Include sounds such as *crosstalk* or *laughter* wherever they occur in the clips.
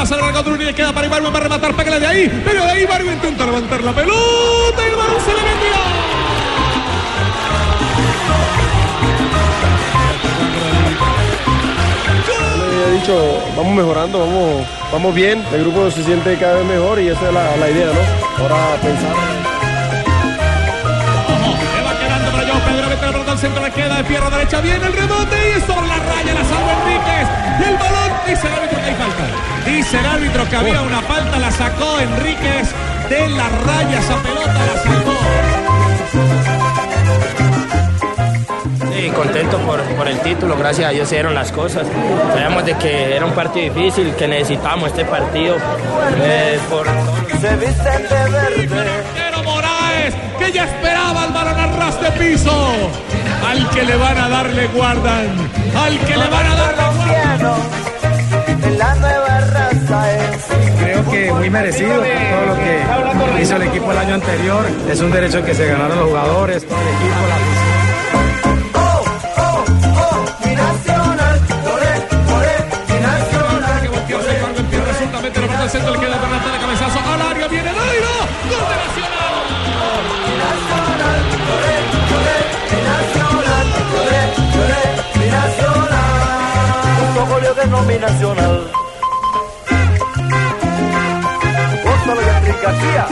El pasa de la y le queda para Ibarwen, va a rematar, pégale de ahí, pero de ahí Ibarwen intenta levantar la pelota y el balón se le metió. vamos mejorando, vamos, vamos bien, el grupo se siente cada vez mejor y esa es la, la idea, ¿no? Ahora pensar. Centro, le queda de pierna derecha, viene el rebote y es sobre la raya, la salva Enríquez, y el balón, dice el árbitro que hay falta. Dice el árbitro que había una falta, la sacó Enríquez de la raya, esa pelota la sacó. Sí, contento por, por el título, gracias a Dios se dieron las cosas. Sabíamos de que era un partido difícil, que necesitábamos este partido eh, por se visten de verde. Pero Moraes, que ya esperaba el balón al ras de piso. Al que le van a dar le guardan. Al que le van a dar le guardan. la nueva raza es. Creo que muy merecido todo lo que hizo el equipo el año anterior. Es un derecho que se ganaron los jugadores, todo el equipo, la nacional. Gózalo y Enrique García.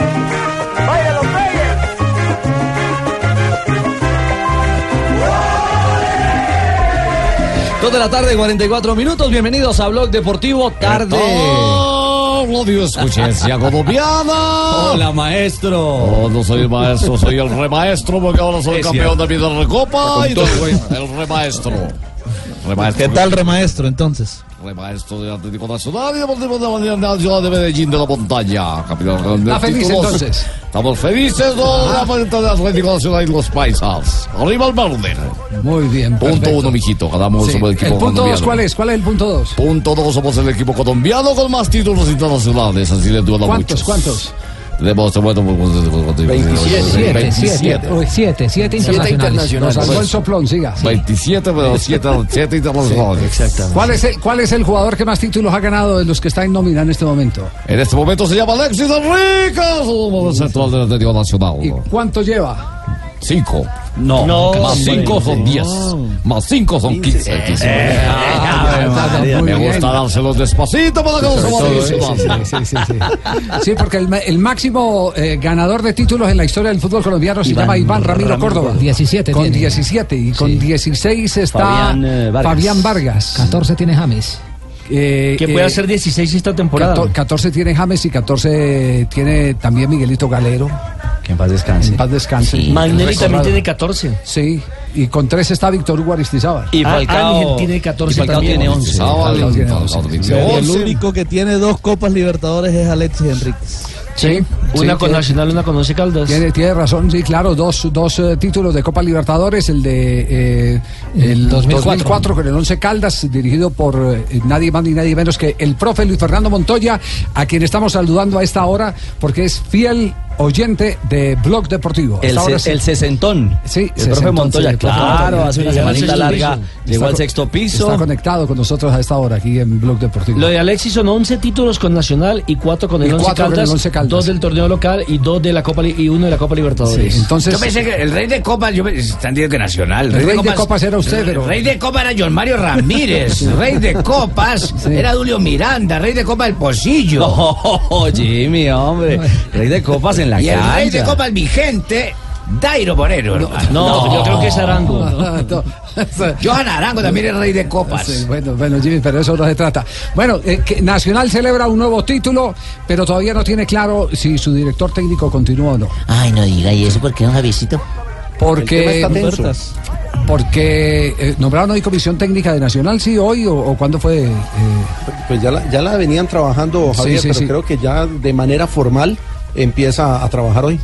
Vaya los Reyes. Dos de la tarde, 44 minutos. Bienvenidos a Blog Deportivo Tarde. Radio Escuchencia colombiana. Hola, maestro. Oh, no soy el maestro, soy el remaestro porque ahora soy Es campeón cierto. de vida de Recopa y Con de- todo. el remaestro. Remaestro. ¿Qué tal, remaestro, entonces? Remaestro de Atlético Nacional y Deportivo de la Ciudad de Medellín de la Montaña. De Está feliz, títulos. entonces. Estamos felices toda la vuelta de Atlético Nacional y los paisas. Arriba el verde. Muy bien. Punto uno, mijito. Ganamos Sí. el equipo ¿El punto dos cuál es? ¿Cuál es el punto dos? Punto dos, somos el equipo colombiano con más títulos internacionales. Así le duela ¿Cuántos? muchos. ¿Cuántos? Tenemos, bueno, pues, pues, 27. 7, 27. 7, 7, 7 internacionales. Nos salvó el soplón, siga. sí. 27, pero 7, 7 internacionales. Exactamente. ¿Cuál es, el, ¿Cuál es el jugador que más títulos ha ganado de los que está en nómina en este momento? En este momento se llama Alexis Enriquez, central del Atlético Nacional. ¿Y cuánto lleva? 5. No, Más 5 son 10. Más 5 son 15. Muy Me gusta dárselos despacito para que no se Sí, vayan. sí, sí, sí, sí. Sí, porque el, ma- el máximo eh, ganador de títulos en la historia del fútbol colombiano se llama Iván Ramiro, Córdoba. 17 Con tiene. 17 y con 16 está Fabián, eh, Vargas. Fabián Vargas. 14 tiene James. Eh, Que puede eh, hacer 16 esta temporada. 14, 14 tiene James y 14 tiene también Miguelito Galero. Que en paz descanse. En paz descanse. Magnelli también tiene 14. Sí, y con 3 está Víctor Hugo Aristizábal. Y Falcao tiene 14 Y Falcao también. tiene 11. Falcao tiene 11. Sí. El único que tiene dos Copas Libertadores es Alexis Enríquez. Sí, Una sí, con tiene- Nacional, una con Once Caldas. Tiene, tiene razón, sí, claro, dos, dos eh, títulos de Copa Libertadores, el de eh, el 2004. 2004 con el Once Caldas, dirigido por eh, nadie más ni nadie menos que el profe Luis Fernando Montoya, a quien estamos saludando a esta hora porque es fiel oyente de Blog Deportivo. El, se- sí. el sesentón. Sí, el profe Montoya, sí, el profe claro, Montoya. hace una Sí, semanita larga, llegó Está al sexto piso. Está conectado con nosotros a esta hora aquí en Blog Deportivo. Lo de Alexis son 11 títulos con Nacional y 4 con el Y 11 cuatro con el Caldas, Once Caldas. dos del torneo local y dos de la Copa Li- y uno de la Copa Libertadores. Sí, entonces, Yo pensé que el rey de copas, yo pensé, están diciendo que nacional. El rey de copas era usted, pero- El rey de copas era John Mario Ramírez. El rey de copas *laughs* Sí. era Julio Miranda. Rey de copas el Pocillo. *laughs* Oh, Jimmy, hombre. Rey de copas en la y el cancha. rey de copas vigente Dairo Moreno, hermano. No, yo creo que es Arango. *laughs* No. *laughs* Johan Arango también es rey de copas. Sí, bueno, bueno, Jimmy, pero eso no se trata. Bueno, eh, que Nacional celebra un nuevo título, pero todavía no tiene claro si su director técnico continúa o no. Ay, no diga, ¿y eso por qué, don Javiercito? Porque, porque eh, nombraron hoy comisión técnica de Nacional, sí, hoy o, o cuándo fue. eh, Pues ya la, ya la venían trabajando, Sí, Javier, sí, pero sí. creo que ya de manera formal empieza a trabajar hoy.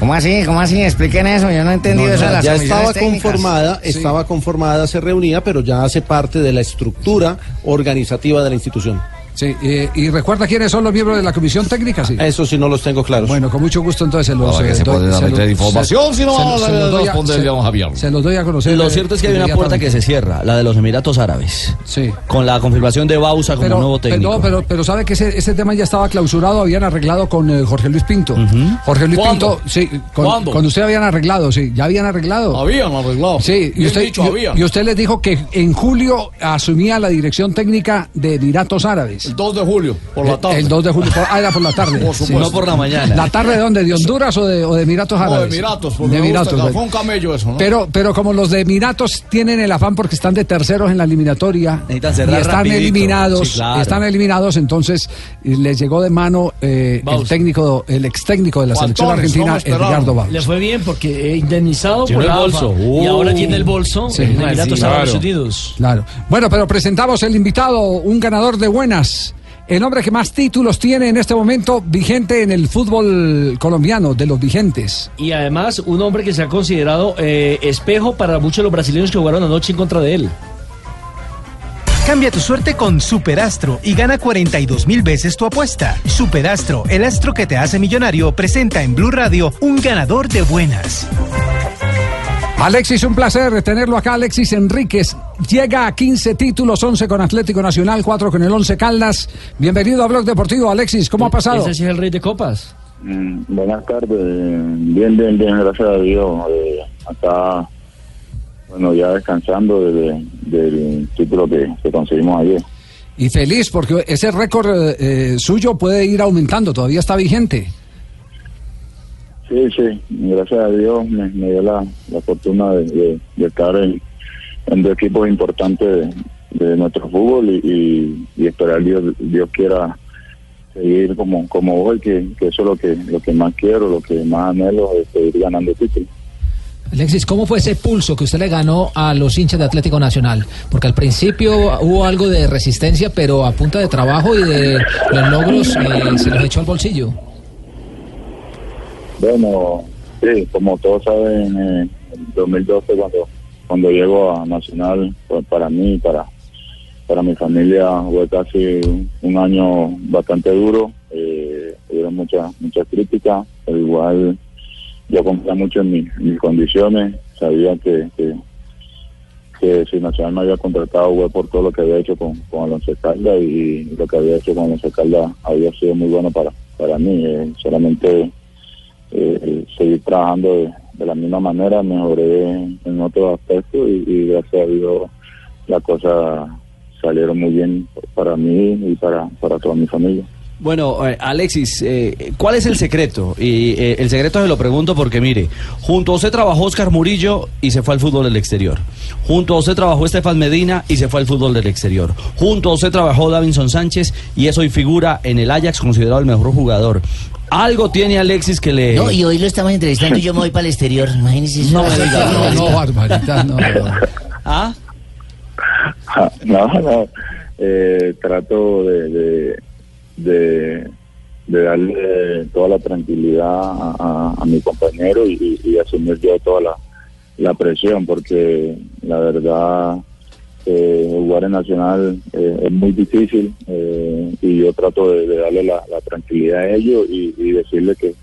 ¿Cómo así? ¿Cómo así? Expliquen eso, yo no he entendido No, eso ya las ya comisiones estaba técnicas. conformada, Sí. estaba conformada, se reunía, pero ya hace parte de la estructura organizativa de la institución. Sí, eh, y recuerda quiénes son los miembros de la comisión técnica, sí. Eso sí no los tengo claros. Bueno, con mucho gusto entonces se los Ahora eh, se meter información, si no, los doy a- se- Javier. Los doy a conocer. Lo cierto es que hay una puerta que se cierra, la de los Emiratos Árabes. Sí. Con la confirmación de Bausa como pero, nuevo técnico. Pero, pero, pero sabe que ese, ese tema ya estaba clausurado, habían arreglado con eh, Jorge Luis Pinto. Jorge Luis ¿Cuándo? Pinto, sí, con, ¿Cuándo? con usted habían arreglado, sí, ya habían arreglado. Habían arreglado. Sí, y usted, dicho, y- habían. y usted les dijo que en julio asumía la dirección técnica de Emiratos Árabes. El 2 de julio, por la tarde. El 2 de julio, por- ah, era por la tarde. Por Sí. supuesto. No por la mañana. ¿La tarde de dónde? ¿De Honduras o de, o de Emiratos No, Árabes? de Emiratos, porque de me gusta, Emiratos. fue bueno. un camello eso, ¿no? Pero, pero como los de Emiratos tienen el afán porque están de terceros en la eliminatoria y están rapidito. eliminados, Sí, claro. están eliminados, entonces eh, les llegó de mano eh, el técnico, el ex técnico de la selección argentina. Edgardo Bausa. Le fue bien porque eh, indemnizado Tiene por el bolso. y Uh. ahora tiene el bolso Sí. en Emiratos Sí, Árabes claro. Unidos. Claro. Bueno, pero presentamos el invitado, un ganador de buenas. El hombre que más títulos tiene en este momento vigente en el fútbol colombiano, de los vigentes. Y además un hombre que se ha considerado eh, espejo para muchos de los brasileños que jugaron anoche en contra de él. Cambia tu suerte con Superastro y gana 42 mil veces tu apuesta. Superastro, el astro que te hace millonario, presenta en Blue Radio un ganador de buenas. Alexis, un placer tenerlo acá. Alexis Enríquez llega a 15 títulos, 11 con Atlético Nacional, 4 con el 11 Caldas. Bienvenido a Blog Deportivo. Alexis, ¿cómo ha pasado? Ese sí es el rey de copas. Mm, Buenas tardes, bien, bien, bien, gracias a Dios. Eh, acá, bueno, ya descansando del título que, que conseguimos ayer. Y feliz porque ese récord eh, eh, suyo puede ir aumentando, todavía está vigente. Sí, sí, gracias a Dios me, me dio la, la fortuna de, de- estar en, en dos equipos importantes de, de nuestro fútbol y, y, y esperar Dios, Dios quiera seguir como, como hoy, que, que eso es lo que, lo que más quiero, lo que más anhelo es seguir ganando títulos. Alexis, ¿cómo fue ese pulso que usted le ganó a los hinchas de Atlético Nacional? Porque al principio hubo algo de resistencia, pero a punta de trabajo y de los logros eh, se los echó al bolsillo. Bueno, sí, como todos saben, eh, en 2012 cuando cuando llego a Nacional, pues para mí, para para mi familia fue casi un año bastante duro, eh, muchas muchas críticas, igual yo confía mucho en mis condiciones, sabía que, que, que si Nacional me había contratado fue por todo lo que había hecho con, con Alonso Calda y lo que había hecho con Alonso Calda había sido muy bueno para, para mí, eh, solamente eh, seguir trabajando de, la misma manera, mejoré en otros aspectos y, y gracias a Dios las cosas salieron muy bien para mí y para, para toda mi familia. Bueno, eh, Alexis, eh, ¿cuál es el secreto? Y eh, el secreto se lo pregunto porque, mire, junto a usted trabajó Oscar Murillo y se fue al fútbol del exterior. Junto a usted trabajó Estefan Medina y se fue al fútbol del exterior. Junto a usted trabajó Davinson Sánchez y es hoy figura en el Ajax considerado el mejor jugador. Algo tiene Alexis que le... No, y hoy lo estamos entrevistando y yo me voy para el exterior. Imagínese eso. No me diga, no, no, *laughs* Barbarita, no. ¿Ah? No, no, eh, trato de, de, de, de darle toda la tranquilidad a, a- a mi compañero y, y asumir yo toda la, la presión, porque la verdad eh, jugar en Nacional eh, es muy difícil eh, y yo trato de, de darle la, la tranquilidad a ellos y, y decirle que,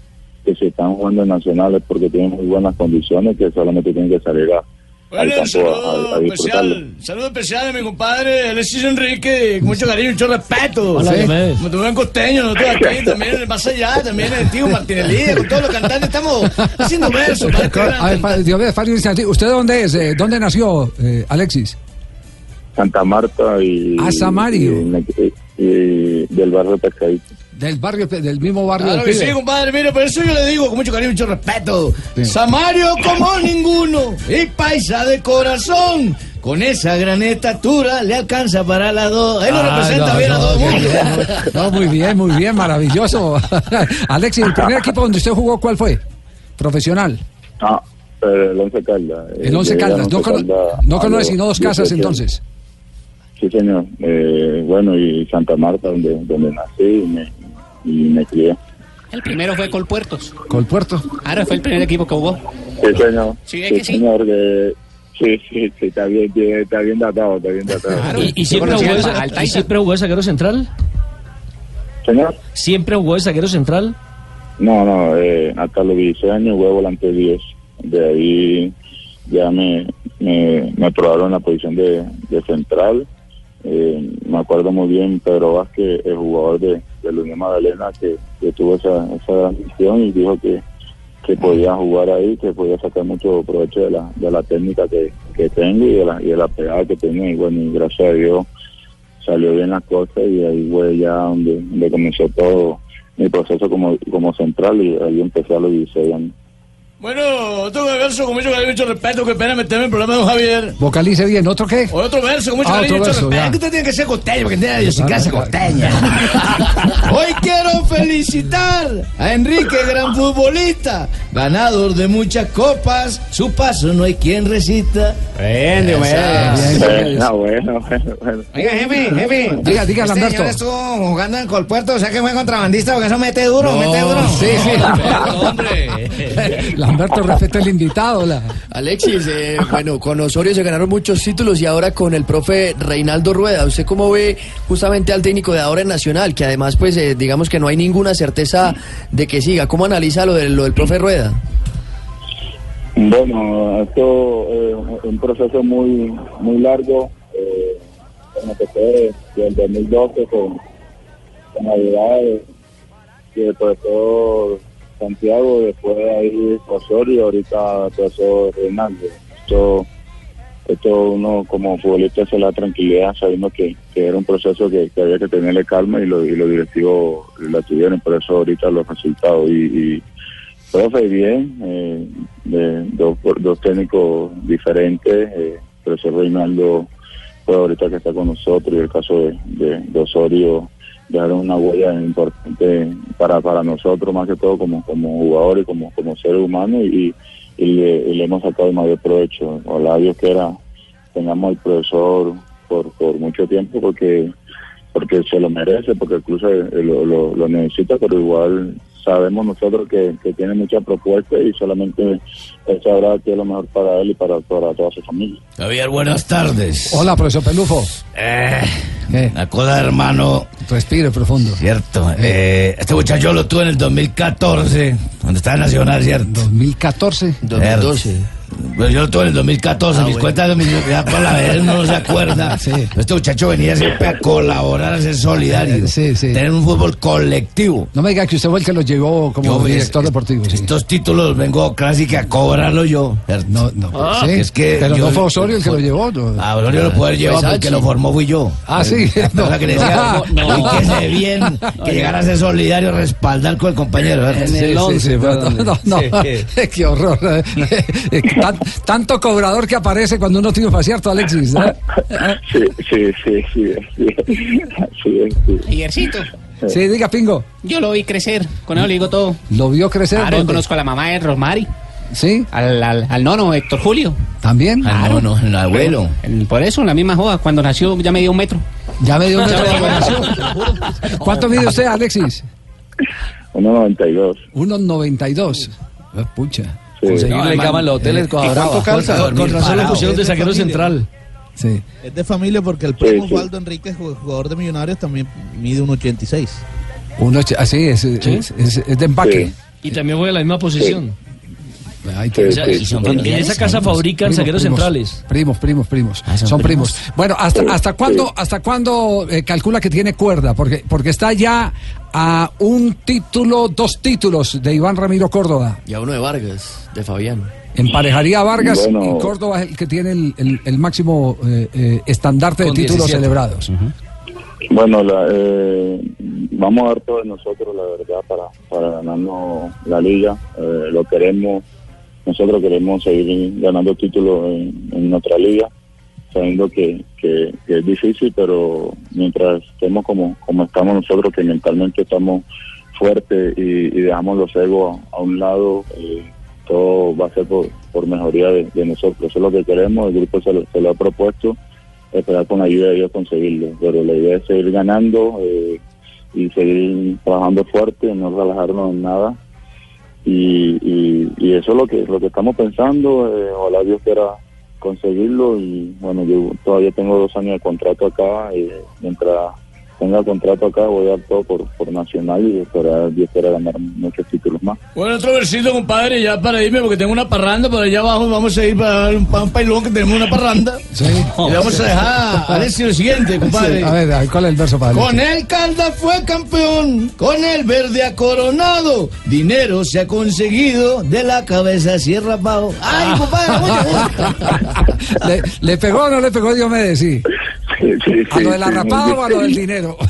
que si están jugando en Nacional es porque tienen muy buenas condiciones, que solamente tienen que salir a, al Bueno, campo a- a, saludo a disfrutarlo. especial, saludo especial a mi compadre Alexis Enrique, con mucho cariño, mucho respeto. Hola, Sí. Como tu buen costeño, nosotros aquí *laughs* también en el más allá, también el tío Martinelli, con todos los cantantes estamos haciendo versos. A ver, Fabio ¿usted de dónde es? Eh, ¿Dónde nació eh, Alexis? Santa Marta y, Ah, Samario. y, y del barrio Pescadito. Del barrio, del mismo barrio Claro del que sí, compadre, mire, por eso yo le digo con mucho cariño y mucho respeto. Samario como ninguno y paisa de corazón. Con esa gran estatura le alcanza para la dos. Él lo Ah, representa no, bien a todo el mundo. bien, No, muy bien, muy bien, maravilloso. *laughs* Alexis, ¿el primer equipo donde usted jugó cuál fue? Profesional. Ah, el Once Caldas. El Once Caldas. No, Caldas no conoce sino dos casas 18 entonces. Sí, señor. Eh, bueno, y Santa Marta, donde, donde nací y me, y me crié. El primero fue Colpuertos. Colpuerto. Ahora fue el primer equipo que jugó. Sí, señor. Sí, es que sí. señor. que- sí, sí, sí, está bien, está bien datado, está bien datado. ¿Y, y siempre jugó de y siempre jugó de zaguero central? Señor. ¿Siempre jugó de zaguero central? No, no, eh, hasta los 16 años jugué volante 10. De ahí ya me, me, me probaron en la posición de, de central. Eh, me acuerdo muy bien Pedro Vázquez, el jugador de, de Unión Magdalena, que, que tuvo esa, esa gran misión y dijo que, que podía jugar ahí, que podía sacar mucho provecho de la, de la técnica que, que tengo y de la, y de la pegada que tengo. Y bueno, gracias a Dios salió bien las cosas y ahí fue ya donde, donde comenzó todo mi proceso como, como central y ahí empecé a los 16 años. Bueno, otro verso con mucho cariño y mucho respeto. Qué pena meterme en el problema de don Javier. Vocalice bien. ¿Otro qué? Otro verso con mucho Ah, cariño y mucho verso, respeto. ya. Es que usted tiene que ser costeño, porque tiene idiosincrasia claro. costeña. *laughs* Hoy quiero felicitar a Enrique, gran futbolista, ganador de muchas copas. Su paso no hay quien resista. Bien, Eh, no, bueno, bueno, bueno. Oiga, jefe, jefe. Diga, diga, este Lamberto. señor estuvo jugando en Colpuerto, o sea que fue contrabandista, porque eso mete duro, No, mete duro. sí, sí. *laughs* *laughs* Lamberto, respeta el invitado. La... Alexis, eh, bueno, con Osorio se ganaron muchos títulos y ahora con el profe Reinaldo Rueda. ¿Usted cómo ve justamente al técnico de ahora en Nacional? Que además, pues, eh, digamos que no hay ninguna certeza de que siga. ¿Cómo analiza lo, de, lo del profe Rueda? Bueno, esto es un proceso muy muy largo. Eh, fue desde el 2012 con, con Navidad, eh, que después todo Santiago, después ahí Osorio, ahorita pasó Reinaldo. Esto, esto uno como futbolista se la tranquilidad sabiendo que, que era un proceso que, que había que tenerle calma y, lo, y los directivos la tuvieron, por eso ahorita los resultados. Y, y profe, bien, eh, de, dos, dos técnicos diferentes, eh, por eso Reinaldo fue ahorita que está con nosotros y el caso de, de, de Osorio dejaron una huella importante para, para nosotros más que todo como, como jugadores, como, como seres humanos y, y le, y le hemos sacado el mayor provecho. Ojalá Dios quiera tengamos al profesor por, por mucho tiempo porque porque se lo merece, porque el club lo, lo necesita, pero igual sabemos nosotros que, que tiene muchas propuestas y solamente él sabrá qué es lo mejor para él y para, para toda su familia. Javier, buenas tardes. Hola, profesor Pelufo. Eh, la cosa, hermano. Respire profundo. Cierto. eh, este muchacho lo tuve en el 2014, donde estaba en Nacional, ¿cierto? 2014. 2012. Pues yo lo tuve en el 2014, mis cuentas de mi ya por la vez uno no se acuerda. *laughs* Este muchacho venía siempre a colaborar, a ser solidario. Tener un fútbol colectivo. No me diga que usted fue el que lo llevó como Yo, director deportivo. sí. Estos títulos vengo casi que a cobrarlo yo. No, no. Sí, es que pero yo- no fue Osorio el que lo llevó. no. A Osorio lo puede llevar Fue porque lo formó fui yo. Ah, sí. La *laughs* cosa que le decía, *laughs* No, no. y que se bien, que llegara a ser solidario, respaldar con el compañero. Sí, sí, sí, pero no, no, no. qué horror. Tan- tanto cobrador que aparece cuando uno tiene cierto, Alexis. ¿eh? *laughs* Sí, sí, sí, sí, sí, sí. Javiercito, Sí, diga, Pingo. yo lo vi crecer, con eso le digo todo. ¿Lo vio crecer? Claro, conozco a la mamá de Rosmari. ¿Sí? Al, al, al nono, Héctor Julio. ¿También? Claro. nono, el abuelo. El- por eso, en la misma joda, cuando nació ya me dio un metro. Ya me dio un metro *laughs* un relación. ¿Cuánto mide usted, Alexis? 1.92. 1.92. Eh, Pucha. Sí. Conseguirle No, cama en los hoteles ¿Y con cuánto Brava. calza? Con- razón lo pusieron de Es de zaguero familia. central. Sí. Es de familia porque el primo Osvaldo Enríquez, jugador de Millonarios, también mide un 86. Uno, así es, es, es- es de empaque. Y también juega en la misma posición. Son en esa casa fabrican zagueros centrales. Primos, primos, primos. Ah, son son primos. primos. Bueno, ¿hasta, hasta cuándo, hasta cuándo eh, calcula que tiene cuerda? Porque, porque está ya a un título, dos títulos de Iván Ramiro Córdoba. Y a uno de Vargas, de Fabián. Emparejaría a Vargas Bueno. y Córdoba es el que tiene el, el- el máximo eh, eh, estandarte de títulos 17. celebrados. Bueno, la, eh, vamos a dar todo de nosotros, la verdad, para, para ganarnos la liga. Eh, lo queremos, nosotros queremos seguir ganando títulos en, nuestra liga, sabiendo que, que, es difícil, pero mientras estemos como, como estamos nosotros, que mentalmente estamos fuertes y, dejamos los egos a, un lado, eh, todo va a ser por, por mejoría de, de nosotros. Eso es lo que queremos, el grupo se lo, se lo ha propuesto esperar con la ayuda de ellos conseguirlo. Pero la idea es seguir ganando eh, y seguir trabajando fuerte, no relajarnos en nada. Y, y, y eso es lo que lo que estamos pensando. Eh, ojalá Dios quiera conseguirlo. Y bueno, yo todavía tengo dos años de contrato acá. Y mientras tenga contrato acá, voy a dar todo por, por Nacional y esperar, Dios quiera ganar muchos títulos más. Bueno, otro versito, compadre, ya para irme, porque tengo una parranda por allá abajo. Vamos a ir para un, para un pailón que tenemos una parranda. Sí. Y le vamos a dejar a *laughs* Alexis lo siguiente, compadre. Sí, A ver, ¿cuál es el verso para Con el Caldas fue campeón, con el verde ha coronado, dinero se ha conseguido, de la cabeza cierra pago. ¡Ay, *laughs* compadre, mucho *laughs* ¿Le, le pegó o no le pegó Diomedes? Sí. ¿A lo de la rapada o a lo del dinero? *laughs*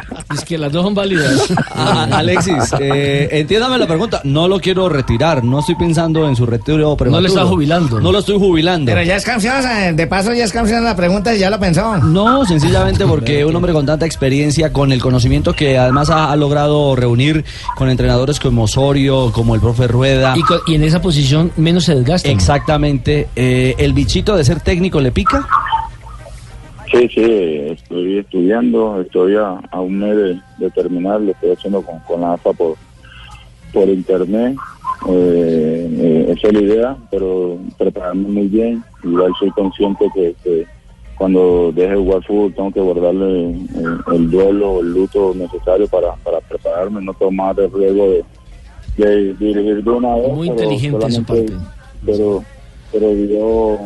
*laughs* Es que las dos son válidas. *laughs* Ah, Alexis, eh, entiéndame la pregunta. No lo quiero retirar. No estoy pensando en su retiro prematuro. le está jubilando. No lo estoy jubilando. Pero ya es canción, eh, de paso ya es canción la pregunta y ya lo pensó. No, sencillamente porque un hombre con tanta experiencia, con el conocimiento que además ha, ha logrado reunir con entrenadores como Osorio, como el profe Rueda. Y en esa posición menos se desgasta. Exactamente. Eh, ¿El bichito de ser técnico le pica? Sí, sí, estoy estudiando, estoy a, a un mes de, de terminar, lo estoy haciendo con, con la AFA por, por internet. Eh, eh, esa es la idea, pero prepararme muy bien. Igual soy consciente que, que cuando deje de jugar fútbol tengo que guardarle eh, el duelo, el luto necesario para, para prepararme, no tomar el riesgo de, de dirigir de una vez. Muy pero inteligente de su solamente- Pero, pero Dios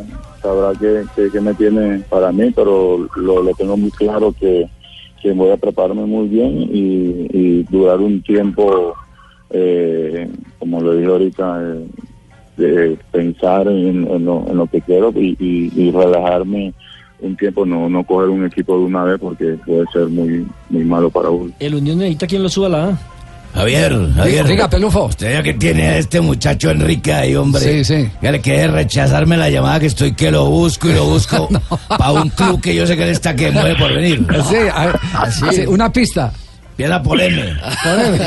sabrá que, que, que me tiene para mí, pero lo, lo tengo muy claro que, que voy a prepararme muy bien y, durar un tiempo, eh, como lo dije ahorita, eh, de pensar en, en lo, en lo que quiero y, y, relajarme un tiempo, no, no coger un equipo de una vez porque puede ser muy, muy malo para uno. El Unión necesita quien lo suba la A. Javier, Javier. Diga, Pelufo. Usted ya que tiene a este muchacho Enrique ahí, hombre. Sí, sí. Ya le quiere rechazarme la llamada que estoy que lo busco y lo busco *laughs* para un club que yo sé que él está que mueve por venir. *laughs* Sí, a ver, sí, una pista. Viene a Poleme.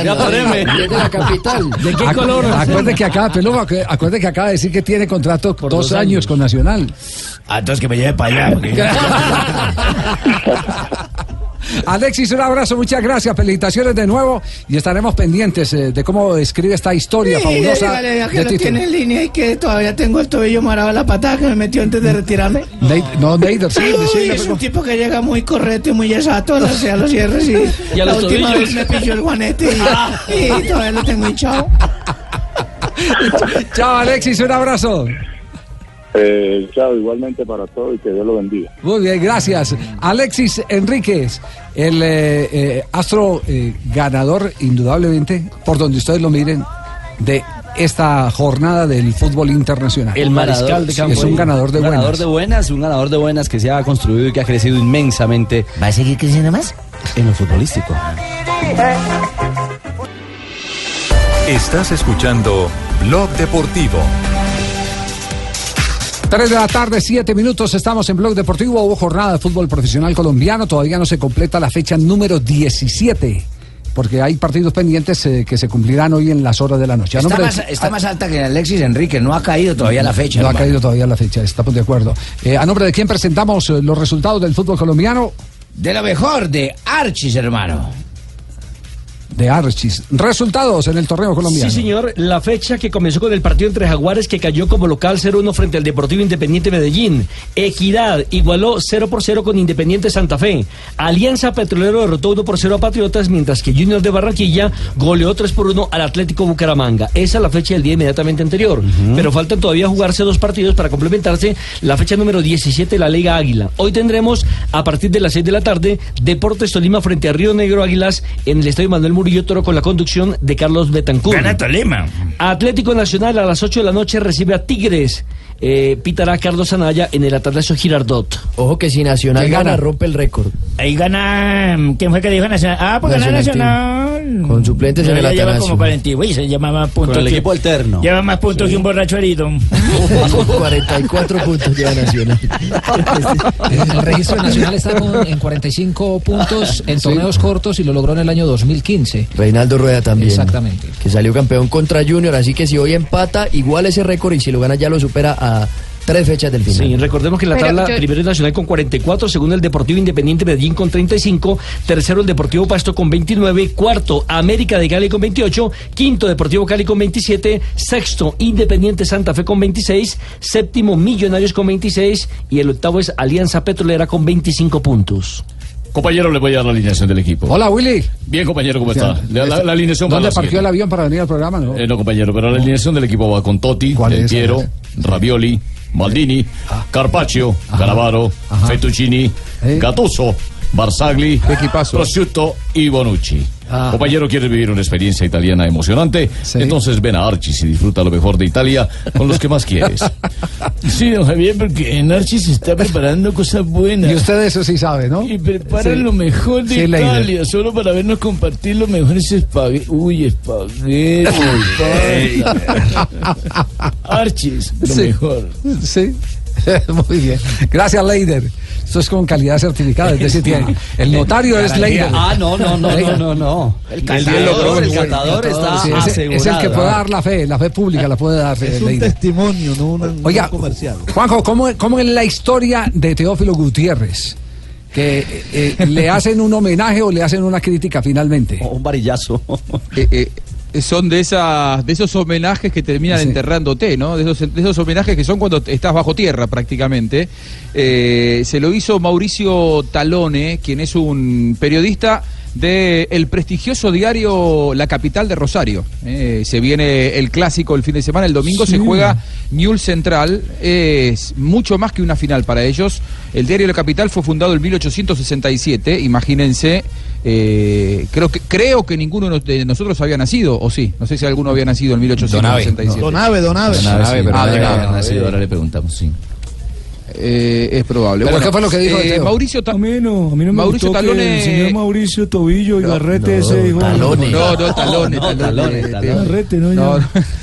Ya Poleme. Es *laughs* de la capital. ¿De qué color? Acuerde que acá, Pelufo, acu- acuerde que acaba de decir que tiene contrato dos, dos años, años. con Nacional. Ah, entonces que me lleve para allá. porque Alexis, un abrazo, muchas gracias, felicitaciones de nuevo y estaremos pendientes eh, de cómo escribe esta historia Sí, fabulosa dígale, ya que de tiene en línea y que todavía tengo el tobillo marado a la patada que me metió antes de retirarme. Ney- no, Neider, sí, Uy, sí, es un tipo que llega muy correcto y muy exacto a los, a los cierres y, Y a la los última tobillos. vez me pilló el guanete y, y todavía lo tengo hinchado. *laughs* Chao, Alexis, un abrazo. Eh, chao, igualmente para todos y que Dios lo bendiga. Muy bien, gracias. Alexis Enríquez, el eh, eh, astro eh, ganador, indudablemente, por donde ustedes lo miren, de esta jornada del fútbol internacional. El mariscal de campo. Es un ganador de un buenas. ganador de buenas, un ganador de buenas que se ha construido y que ha crecido inmensamente. ¿Va a seguir creciendo más? En lo futbolístico. Estás escuchando Blog Deportivo. 3 de la tarde, 7 minutos, estamos en Blog Deportivo. Hubo jornada de fútbol profesional colombiano, todavía no se completa la fecha número 17, porque hay partidos pendientes eh, que se cumplirán hoy en las horas de la noche. Está más, está más alta que Alexis Enrique, no ha caído todavía la fecha. No ha caído todavía la fecha, estamos de acuerdo. Eh, a nombre de quién presentamos eh, los resultados del fútbol colombiano De lo mejor, de Archis, hermano. De Archis. Resultados en el torneo colombiano. Sí, señor. La fecha que comenzó con el partido entre Jaguares que cayó como local 0-1 frente al Deportivo Independiente Medellín. Equidad igualó 0 por 0 con Independiente Santa Fe. Alianza Petrolero derrotó 1 por 0 a Patriotas, mientras que Junior de Barranquilla goleó 3 por 1 al Atlético Bucaramanga. Esa es la fecha del día inmediatamente anterior. Pero faltan todavía jugarse dos partidos para complementarse la fecha número 17 de la Liga Águila. Hoy tendremos a partir de las 6 de la tarde Deportes Tolima frente a Río Negro Águilas en el Estadio Manuel Murillo Toro con la conducción de Carlos Betancourt. Gana Tolima. Atlético Nacional a las 8 de la noche recibe a Tigres. Eh, pitará Carlos Anaya en el Atalasio Girardot. Ojo que si Nacional ¿Quién gana, gana? rompe el récord. Ahí gana. ¿Quién fue que dijo Nacional? Ah, pues gana Nacional Nacional. Con suplentes en el ya lleva Atanasio. como 40. Uy, se llama más puntos. Con el que- equipo alterno. Lleva más puntos que un borracho herido. *laughs* 44 puntos lleva Nacional. *laughs* El registro nacional está con- en 45 puntos en torneos cortos y lo logró en el año 2015. Reinaldo Rueda también. Exactamente. Que salió campeón contra Junior, así que si hoy empata, igual ese récord y si lo gana ya lo supera a tres fechas del final. Sí, recordemos que en la Pero tabla yo- primero es Nacional con 44, segundo el Deportivo Independiente Medellín con 35, tercero el Deportivo Pasto con 29, cuarto América de Cali con 28, quinto Deportivo Cali con 27, sexto Independiente Santa Fe con 26, séptimo Millonarios con 26 y el octavo es Alianza Petrolera con 25 puntos. Compañero, le voy a dar la alineación del equipo. Hola, Willy. Bien, compañero, ¿cómo está? La, la- la alineación ¿Dónde partió el avión para venir al programa? No? Eh, no, compañero, pero la alineación del equipo va con Totti, Del? Piero, Ravioli, Maldini, Carpaccio, Canavaro, Fettuccini, Gattuso, Barzagli, Prosciutto y Bonucci. Ah. Compañero, ¿quieres vivir una experiencia italiana emocionante? Entonces ven a Archis y disfruta lo mejor de Italia con los que más quieres. *laughs* Sí, don Javier, porque en Archie se está preparando cosas buenas. Y usted eso sí sabe, ¿no? Y preparan Sí. lo mejor de Sí. Italia, solo para vernos compartir los mejores espaguetis. Uy, espaguetis. *laughs* Archis, lo Sí. mejor. Sí. *laughs* Muy bien. Gracias, Leider. Esto es con calidad certificada, es decir, tiene- el notario es Leider. Ah, no, no, no, no, no, no. El catador, el catador está Sí, es, es el que puede dar la fe, la fe pública la puede dar eh, Es un Leider. testimonio, no un Oiga, comercial. Juanjo, ¿cómo, cómo es la historia de Teófilo Gutiérrez? Que eh, eh, le hacen un homenaje o le hacen una crítica finalmente. Un varillazo. Eh, eh, son de esas de esos homenajes que terminan enterrándote, ¿no? De esos, de esos homenajes que son cuando estás bajo tierra prácticamente. Eh, se lo hizo Mauricio Talone, quien es un periodista de el prestigioso diario La Capital de Rosario. Eh, se viene el clásico el fin de semana, el domingo se juega Newell Central, es mucho más que una final para ellos. El diario La Capital fue fundado en 1867, imagínense. eh, creo que creo que ninguno de nosotros había nacido, o sí, no sé si alguno había nacido en 1867. Donave, Donave. Donave, pero Ah, Donave. ahora le preguntamos, sí. Eh, es probable. ¿Pero Bueno, qué fue lo que dijo eh? Mauricio Ta- A mí no, a mí no me Mauricio gustó que Talone- el señor Mauricio Tobillo y Garrete ese dijo... No, no, Talone, No, Talone, Talone. Garrete, no, No, ya. no. *laughs*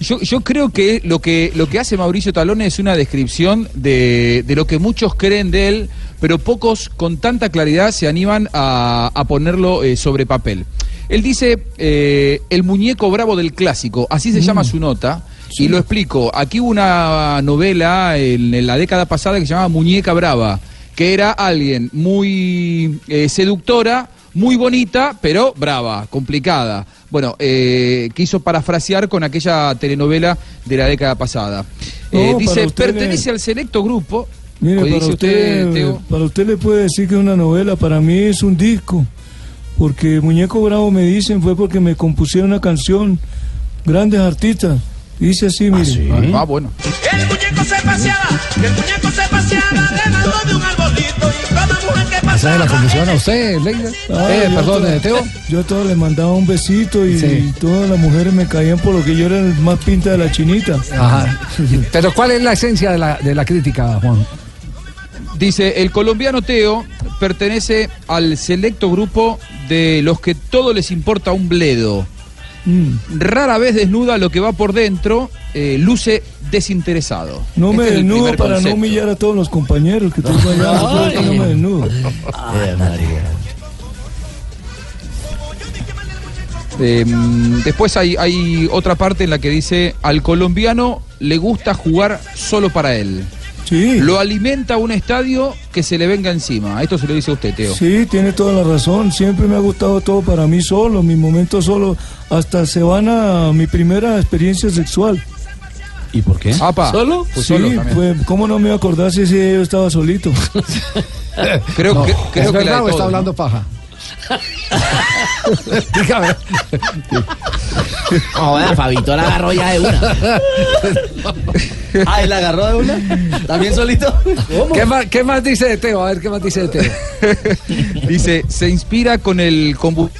Yo, yo creo que lo que lo que hace Mauricio Talone es una descripción de, de lo que muchos creen de él, pero pocos con tanta claridad se animan a, a ponerlo eh, sobre papel. Él dice eh, el muñeco bravo del clásico, así se llama su nota. Y lo explico. Aquí hubo una novela en, en la década pasada que se llamaba Muñeca Brava, que era alguien muy eh, seductora, muy bonita, pero brava, complicada. Bueno, eh, quiso parafrasear con aquella telenovela de la década pasada. Eh, dice, usted pertenece al selecto grupo. Mire, para usted, Teo. para usted le puede decir que es una novela, para mí es un disco. Porque Muñeco Bravo me dicen fue porque me compusieron una canción, grandes artistas. Dice así, mire. Ah, bueno. El muñeco se paseaba, el muñeco se paseaba debajo de un arbolito y toda mujer que ¿Esa pasaba. es la confusión a usted? Ah, eh, yo perdón, eh, Teo. Yo a todos les mandaba un besito y Sí. todas las mujeres me caían por lo que yo era el más pinta de la chinita. Ajá. Pero ¿cuál es la esencia de la, de la crítica, Juan? Dice, el colombiano Teo pertenece al selecto grupo de los que todo les importa un bledo. Mm. Rara vez desnuda lo que va por dentro, eh, luce desinteresado. No me Este desnudo para no humillar a todos los compañeros que tengo allá. Ay. no me desnudo. Eh, después hay, hay otra parte en la que dice, al colombiano le gusta jugar solo para él. Lo alimenta un estadio que se le venga encima. Esto se lo dice a usted, Teo. Sí, tiene toda la razón. Siempre me ha gustado todo para mí solo, mi momento solo. Hasta se van a mi primera experiencia sexual. ¿Y por qué? Apa. ¿Solo? Pues sí, solo pues, ¿cómo no me iba a acordar si yo estaba solito? Creo No, que, creo ¿Es que la o está hablando paja? *laughs* Dígame. Joder, Fabito la agarró ya de una. *laughs* Ah, ¿y la agarró de una? ¿También solito? ¿Qué más, ¿Qué más dice de Teo? A ver, ¿qué más dice de Teo? *laughs* Dice, se inspira con el combu-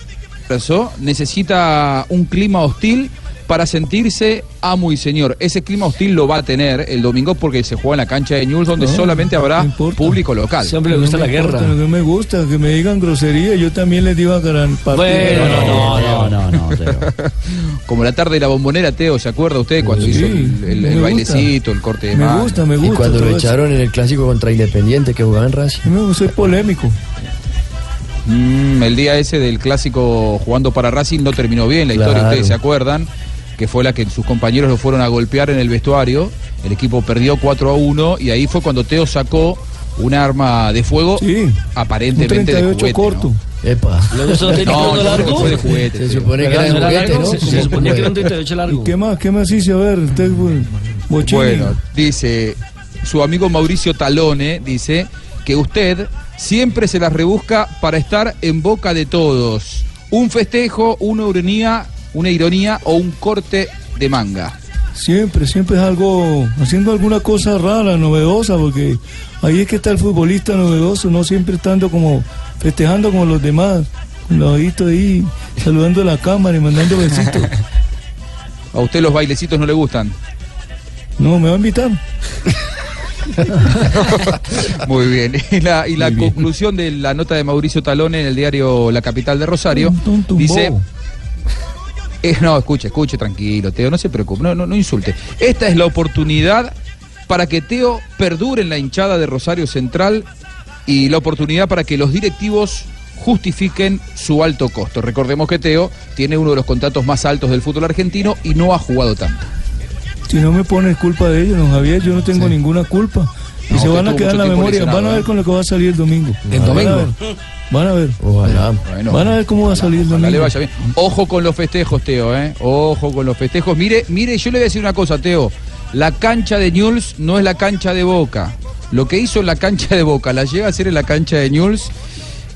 Eso necesita un clima hostil para sentirse amo y señor. Ese clima hostil lo va a tener el domingo porque se juega en la cancha de News donde No, solamente habrá público local. No me importa, No me gusta que me digan grosería. Yo también les digo a gran partido. no, no, no, *laughs* Como la tarde de la bombonera, Teo, ¿se acuerda usted cuando Sí, hizo el, el- el me bailecito, el corte de Me mano? gusta, me gusta. Y cuando lo echaron en el clásico contra Independiente que jugaba en Racing. No, soy polémico. Mm, el día ese del clásico jugando para Racing no terminó bien la historia, ustedes se acuerdan, que fue la que sus compañeros lo fueron a golpear en el vestuario, el equipo perdió 4 a 1 y ahí fue cuando Teo sacó un arma de fuego aparentemente de juguete. corto. Epa. Luego eso tenía No, uno no, largo. fue de juguete. Se supone que era de no juguete, ¿no? se- se suponía que era un 38 largo. ¿Y qué más? ¿Qué más hice? A ver, usted. Bueno, dice su amigo Mauricio Talone, dice que usted siempre se las rebusca para estar en boca de todos. Un festejo, una ironía, una ironía o un corte de manga. Siempre, siempre es algo, haciendo alguna cosa rara, novedosa, porque ahí es que está el futbolista novedoso, no siempre estando como festejando como los demás, con los ojitos ahí, saludando a la cámara y mandando besitos. *laughs* ¿A usted los bailecitos no le gustan? No, me va a invitar. *laughs* Muy bien. Y la, y la conclusión de la nota de Mauricio Talone en el diario La Capital de Rosario dice... Eh, no, escuche, escuche, tranquilo, Teo, no se preocupe, no, no, no insulte. Esta es la oportunidad para que Teo perdure en la hinchada de Rosario Central y la oportunidad para que los directivos justifiquen su alto costo. Recordemos que Teo tiene uno de los contratos más altos del fútbol argentino y no ha jugado tanto. Si no me pones culpa de ellos, don Javier, yo no tengo ninguna culpa. Y No, se van a quedar en la memoria. Van a ver ¿eh? con lo que va a salir el domingo. ¿El domingo? Van a ver. Ojalá. Van a ver cómo va a salir el Ojalá le domingo. vaya bien. Ojo con los festejos, Teo, ¿eh? Ojo con los festejos. Mire, mire, yo le voy a decir una cosa, Teo. La cancha de Newell's no es la cancha de Boca. Lo que hizo en la cancha de Boca la llega a hacer en la cancha de Newell's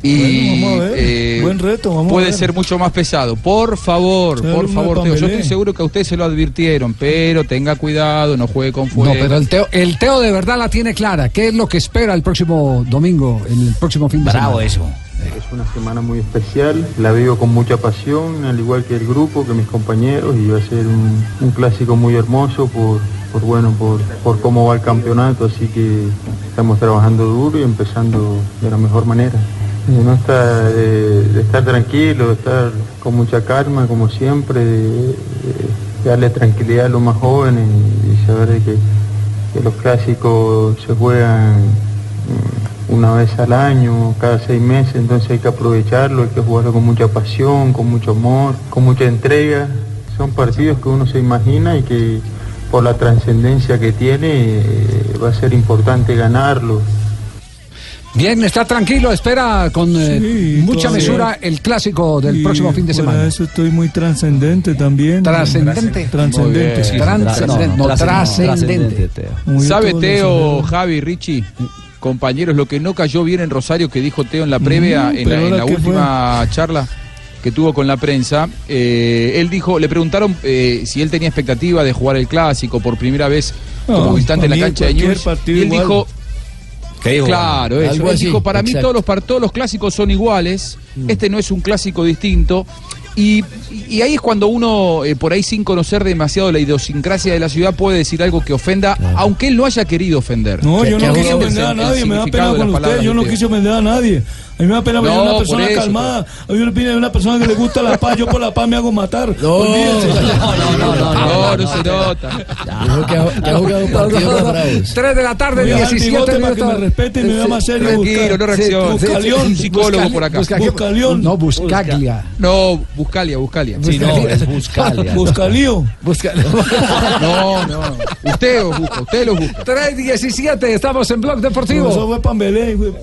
y Bueno, vamos a ver. eh, Buen reto, vamos a puede ver. ser mucho más pesado. Por favor, por favor, Teo. Yo estoy seguro que a usted se lo advirtieron, pero tenga cuidado, no juegue con fuego. No, pero el Teo, el Teo de verdad la tiene clara. ¿Qué es lo que espera el próximo domingo, el próximo fin de semana? Es una semana muy especial, la vivo con mucha pasión, al igual que el grupo, que mis compañeros, y va a ser un, un clásico muy hermoso por, por bueno, por, por cómo va el campeonato, así que estamos trabajando duro y empezando de la mejor manera. No está, de, de estar tranquilo, de estar con mucha calma, como siempre, de, de darle tranquilidad a los más jóvenes y, saber que, que los clásicos se juegan mm, una vez al año, cada seis meses, entonces hay que aprovecharlo, hay que jugarlo con mucha pasión, con mucho amor, con mucha entrega. Son partidos que uno se imagina y que por la trascendencia que tiene eh, va a ser importante ganarlos. Bien, está tranquilo, espera con eh, Sí, mucha todavía. mesura el clásico del Y próximo fin de semana. eso estoy muy trascendente también. Trascendente. Trascendente. Sí. Trascendente, no, trascendente. ¿Sabe Teo. Javi, Richie? Compañeros, lo que no cayó bien en Rosario que dijo Teo en la previa, Mm, en la, en última charla que tuvo con la prensa, eh, él dijo, le preguntaron eh, si él tenía expectativa de jugar el clásico por primera vez como No, visitante en la cancha de partido y él igual. dijo, ¿Qué dijo? claro, eso. Algo Él así, dijo, para mí todos los, par- todos los clásicos son iguales, Mm. este no es un clásico distinto. Y, y ahí es cuando uno, eh, por ahí sin conocer demasiado la idiosincrasia de la ciudad, puede decir algo que ofenda, aunque él no haya querido ofender. No, yo no quise ofender a nadie, me da pena con usted, yo no quise ofender a nadie. A mí me da pena ver No, una persona eso, calmada. A mí me pide una persona que le gusta la paz, yo por la paz me hago matar. No, Olvídense. no, no, no, no, No, no se nota. Que ha, jugado partidos más bravos. 3 de la tarde, Voy a dar 17 bigote para que minutos. me respete y me vea más serio. Tranquilo, no reaccione. Buscalión. Un psicólogo por acá. Busca- Buscalión. No, Buscaglia. No, Buscalia, Buscalia. Sí, no, es Buscalia. Buscalío. Busca- *laughs* *laughs* No, no. Usted los busca, usted los busca. 3.17, estamos en Blog No, eso Deportivo. fue Pambelé. güey. *laughs*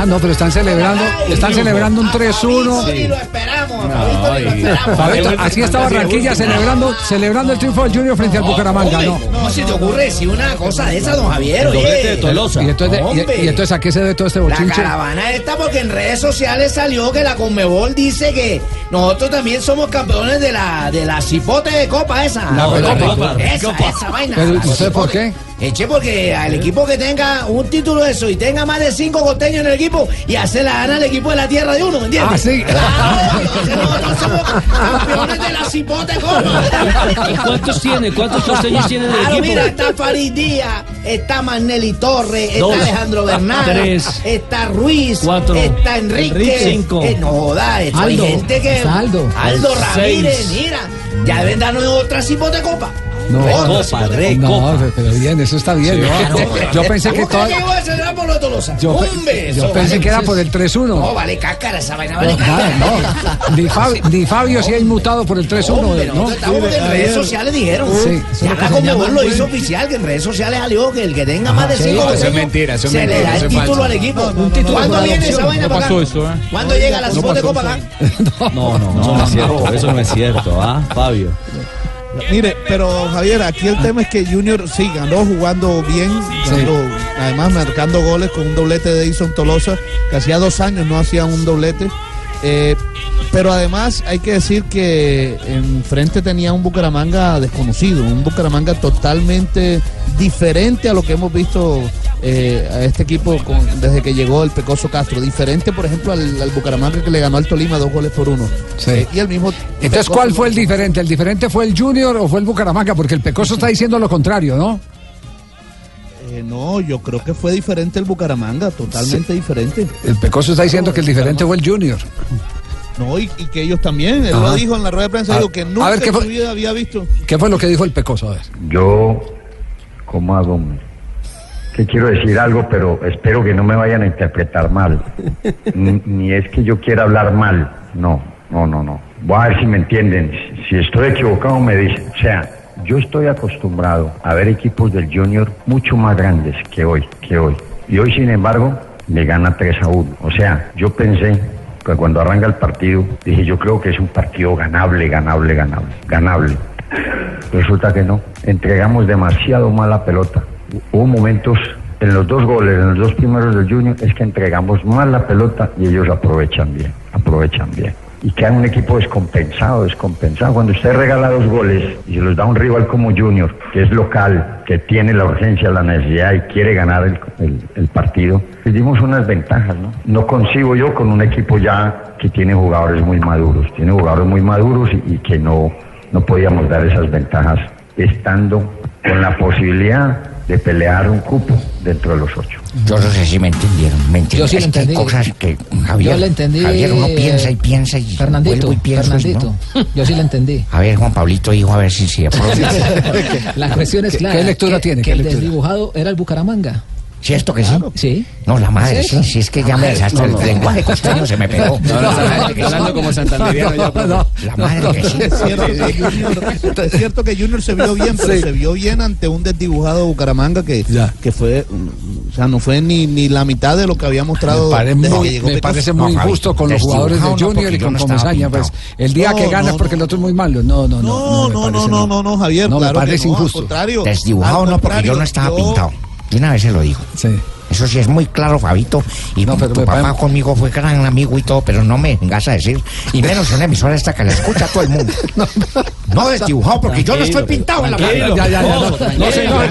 Ah, no, pero están celebrando, están celebrando un 3-1. Sí, lo esperamos. Fabito, así está Barranquilla celebrando, celebrando el triunfo del Junior frente al Bucaramanga, ¿no? ¿Cómo se te ocurre decir una cosa de esa, don Javier? Oye. de Tolosa. Y entonces, y, y entonces, ¿a qué se debe todo este La bochinche? caravana esta porque en redes sociales salió que la Conmebol dice que nosotros también somos campeones de la de la cipote de copa esa. La Recopa. Esa, esa vaina. Pero, La ¿usted por qué? Eche porque al equipo que tenga un título de eso y tenga más de cinco costeños en el equipo y hace la gana al equipo de la tierra de uno, ¿me entiendes? Ah, sí. Claro, nosotros somos campeones de la cipote copa. ¿Y cuántos tiene? ¿Cuántos costeños tiene en el Claro, equipo? mira, está Farid Díaz, está Manelli Torres, Dos, está Alejandro Bernal, tres, está Ruiz, cuatro, está Enrique, Enrique, cinco. eh, no joda, esto hay Aldo, gente que. está Aldo. Aldo Seis. Ramírez, mira, ya deben darnos otra cipote copa. No, Recopa, cipote no, pero bien, eso está bien. ¿no? Yo pensé que ¿Cómo todo, de yo, pe- yo pensé vale- que era por el 3-1. No, vale cáscara, esa vaina vale No, cáscara. no, Ni, Fabio, ni Fabio se ha inmutado por el 3-1, Hombre, ¿no? estamos en redes sociales dijeron. Sí. Ya la Conmebol lo hizo oficial, que en redes sociales salió que el que tenga más de sí, cinco eso es mentira, eso es se le mentira, da el título al equipo. Un título ¿Cuándo viene esa vaina para acá? ¿eh? ¿Cuándo llega la cipote pasó copa acá? No, no, no, no es cierto. Eso no es cierto, ¿ah, Fabio? Mire, pero Javier, aquí el tema es que Junior sí ganó jugando bien, además marcando goles con un doblete de Edison Tolosa, que hacía dos años no hacía un doblete. Eh, pero además hay que decir que enfrente tenía un Bucaramanga desconocido, un Bucaramanga totalmente diferente a lo que hemos visto eh, a este equipo con- desde que llegó el Pecoso Castro. Diferente, por ejemplo, al, al Bucaramanga que le ganó al Tolima dos goles por uno. Eh, y el mismo. Entonces, ¿cuál fue el diferente? ¿El diferente fue el Junior o fue el Bucaramanga? Porque el Pecoso está diciendo lo contrario, ¿no? Eh, no, yo creo que fue diferente el Bucaramanga, totalmente diferente. El Pecoso está diciendo que el diferente fue el Junior. No, y, y que ellos también, él Ajá. lo dijo en la rueda de prensa, A- dijo que a nunca ver, ¿qué en su vida había visto. ¿Qué fue lo que dijo el Pecoso? A ver. Yo, ¿cómo hago? Que quiero decir algo, pero espero que no me vayan a interpretar mal. Ni, ni es que yo quiera hablar mal, no, no, no, no. Voy a ver si me entienden. Si, si estoy equivocado, me dicen. O sea, yo estoy acostumbrado a ver equipos del Junior mucho más grandes que hoy, que hoy. Y hoy, sin embargo, le gana 3 a 1. O sea, yo pensé que cuando arranca el partido, dije, yo creo que es un partido ganable, ganable, ganable, ganable. Resulta que no. Entregamos demasiado mal la pelota. Hubo momentos en los dos goles, en los dos primeros del Junior, es que entregamos mal la pelota y ellos aprovechan bien, aprovechan bien. Y queda un equipo descompensado, descompensado. Cuando usted regala dos goles y se los da un rival como Junior, que es local, que tiene la urgencia, la necesidad y quiere ganar el, el- el partido, les dimos unas ventajas, ¿no? No consigo yo con un equipo ya que tiene jugadores muy maduros, tiene jugadores muy maduros y, y que no, no podíamos dar esas ventajas estando con la posibilidad de pelear un cupo dentro de los ocho. Yo no sé si me entendieron. Me entendieron. Yo sí lo Es que hay entendí. cosas que, Javier, Yo le entendí. Javier, uno piensa y piensa y Fernandito, vuelvo y pienso y Fernandito. no. Yo sí le entendí. A ver, Juan Pablito dijo, a ver si sí. *laughs* La cuestión es ¿Qué- clara. qué lectura que- tiene? Que ¿Qué el lectura? desdibujado era el Bucaramanga. ¿Cierto que sí? Sí. No, la madre, ¿Es sí, sí, es que ya me desaste el lenguaje costeño, se me *laughs* pegó. No, no, hablando como santanderiano ya. La madre que sí. Es cierto, que Junior, es cierto que Junior se vio bien, pero Sí. se vio bien ante un desdibujado Bucaramanga que, que fue, o sea, no fue ni, ni la mitad de lo que había mostrado Me, pare- desde muy- que llegó me Pecoso. parece muy injusto con los jugadores de Junior y con Comesaña. Pues el día No, que gana no, es porque el otro es muy malo. No, no, no. No, no, no, no, no, no, Javier, No, me claro que parece injusto. contrario. Desdibujado Al no, porque yo no estaba yo- pintado. De una vez se lo digo. Sí. Eso sí es muy claro, Fabito. Y tu pero me papá conmigo fue gran amigo y todo, pero no me vengas a decir. Y menos una emisora esta que la escucha todo el mundo. *laughs* No desdibujado, porque yo no estoy pintado en la cara. Ya, ya, ya, no. No, señor,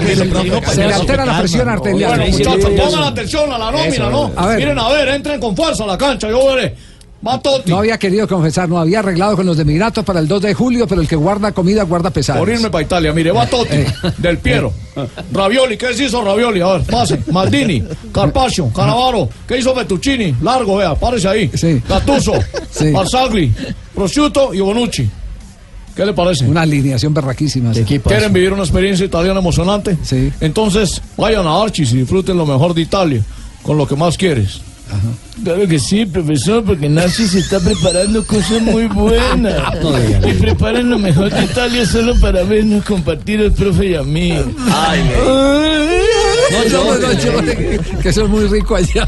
se le altera la presión arterial. Bueno, muchachos, pongan atención a la nómina, ¿no? a ver. Miren, a ver, entren con fuerza a la cancha, yo veré. Va Totti. No había querido confesar, no había arreglado con los de para el 2 de julio, pero el que guarda comida guarda pesado. Por irme para Italia, mire, va Totti, Del Piero, Ravioli, ¿qué se hizo Ravioli? A ver, pase, Maldini, Carpaccio, Canavaro, ¿qué hizo Fettuccini? Largo, vea, párese ahí. Gattuso, *laughs* Sí. Barzagli, Prosciutto y Bonucci. ¿Qué le parece? Una alineación berraquísima. esa. ¿Quieren vivir una experiencia italiana emocionante? Sí. Entonces, vayan a Archis y disfruten lo mejor de Italia, con lo que más quieres. Claro que sí, profesor, porque Nazi se está preparando cosas muy buenas. *laughs* Y preparan lo mejor de Italia solo para vernos compartir el profe y a mí. Ay, no, yo, no, yo, que, *laughs* que soy muy rico allá.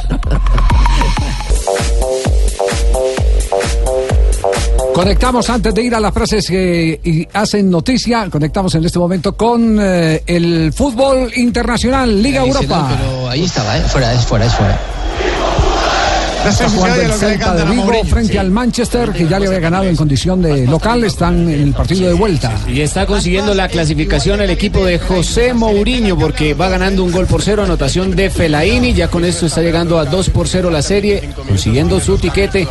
Conectamos antes de ir a las frases que hacen noticia, conectamos en este momento con eh, el fútbol internacional, Liga Europa. Pero ahí estaba, ¿eh? fuera, es fuera, es fuera. Está jugando el Celta de Vigo frente al Manchester, que ya le había ganado en condición de local, están en el partido de vuelta. Y está consiguiendo la clasificación el equipo de José Mourinho porque va ganando un gol por cero, anotación de Felaini. Ya con esto está llegando a 2 por 0 la serie, consiguiendo su tiquete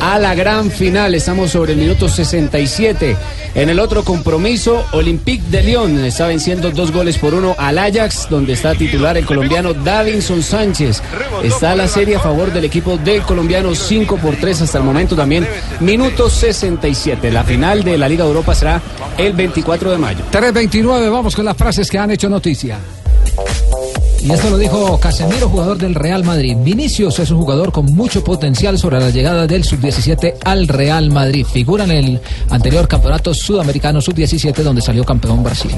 a la gran final. Estamos sobre el minuto 67. En el otro compromiso, Olympique de Lyon está venciendo dos goles por uno al Ajax, donde está titular el colombiano Davinson Sánchez. Está la serie a favor del equipo colombiano 5 por 3 hasta el momento también. Minuto 67. La final de la Liga Europa será el 24 de mayo. 3.29, vamos con las frases que han hecho noticia. Y esto lo dijo Casemiro, jugador del Real Madrid. Vinicius es un jugador con mucho potencial sobre la llegada del sub-17 al Real Madrid. Figura en el anterior campeonato sudamericano sub-17 donde salió campeón Brasil.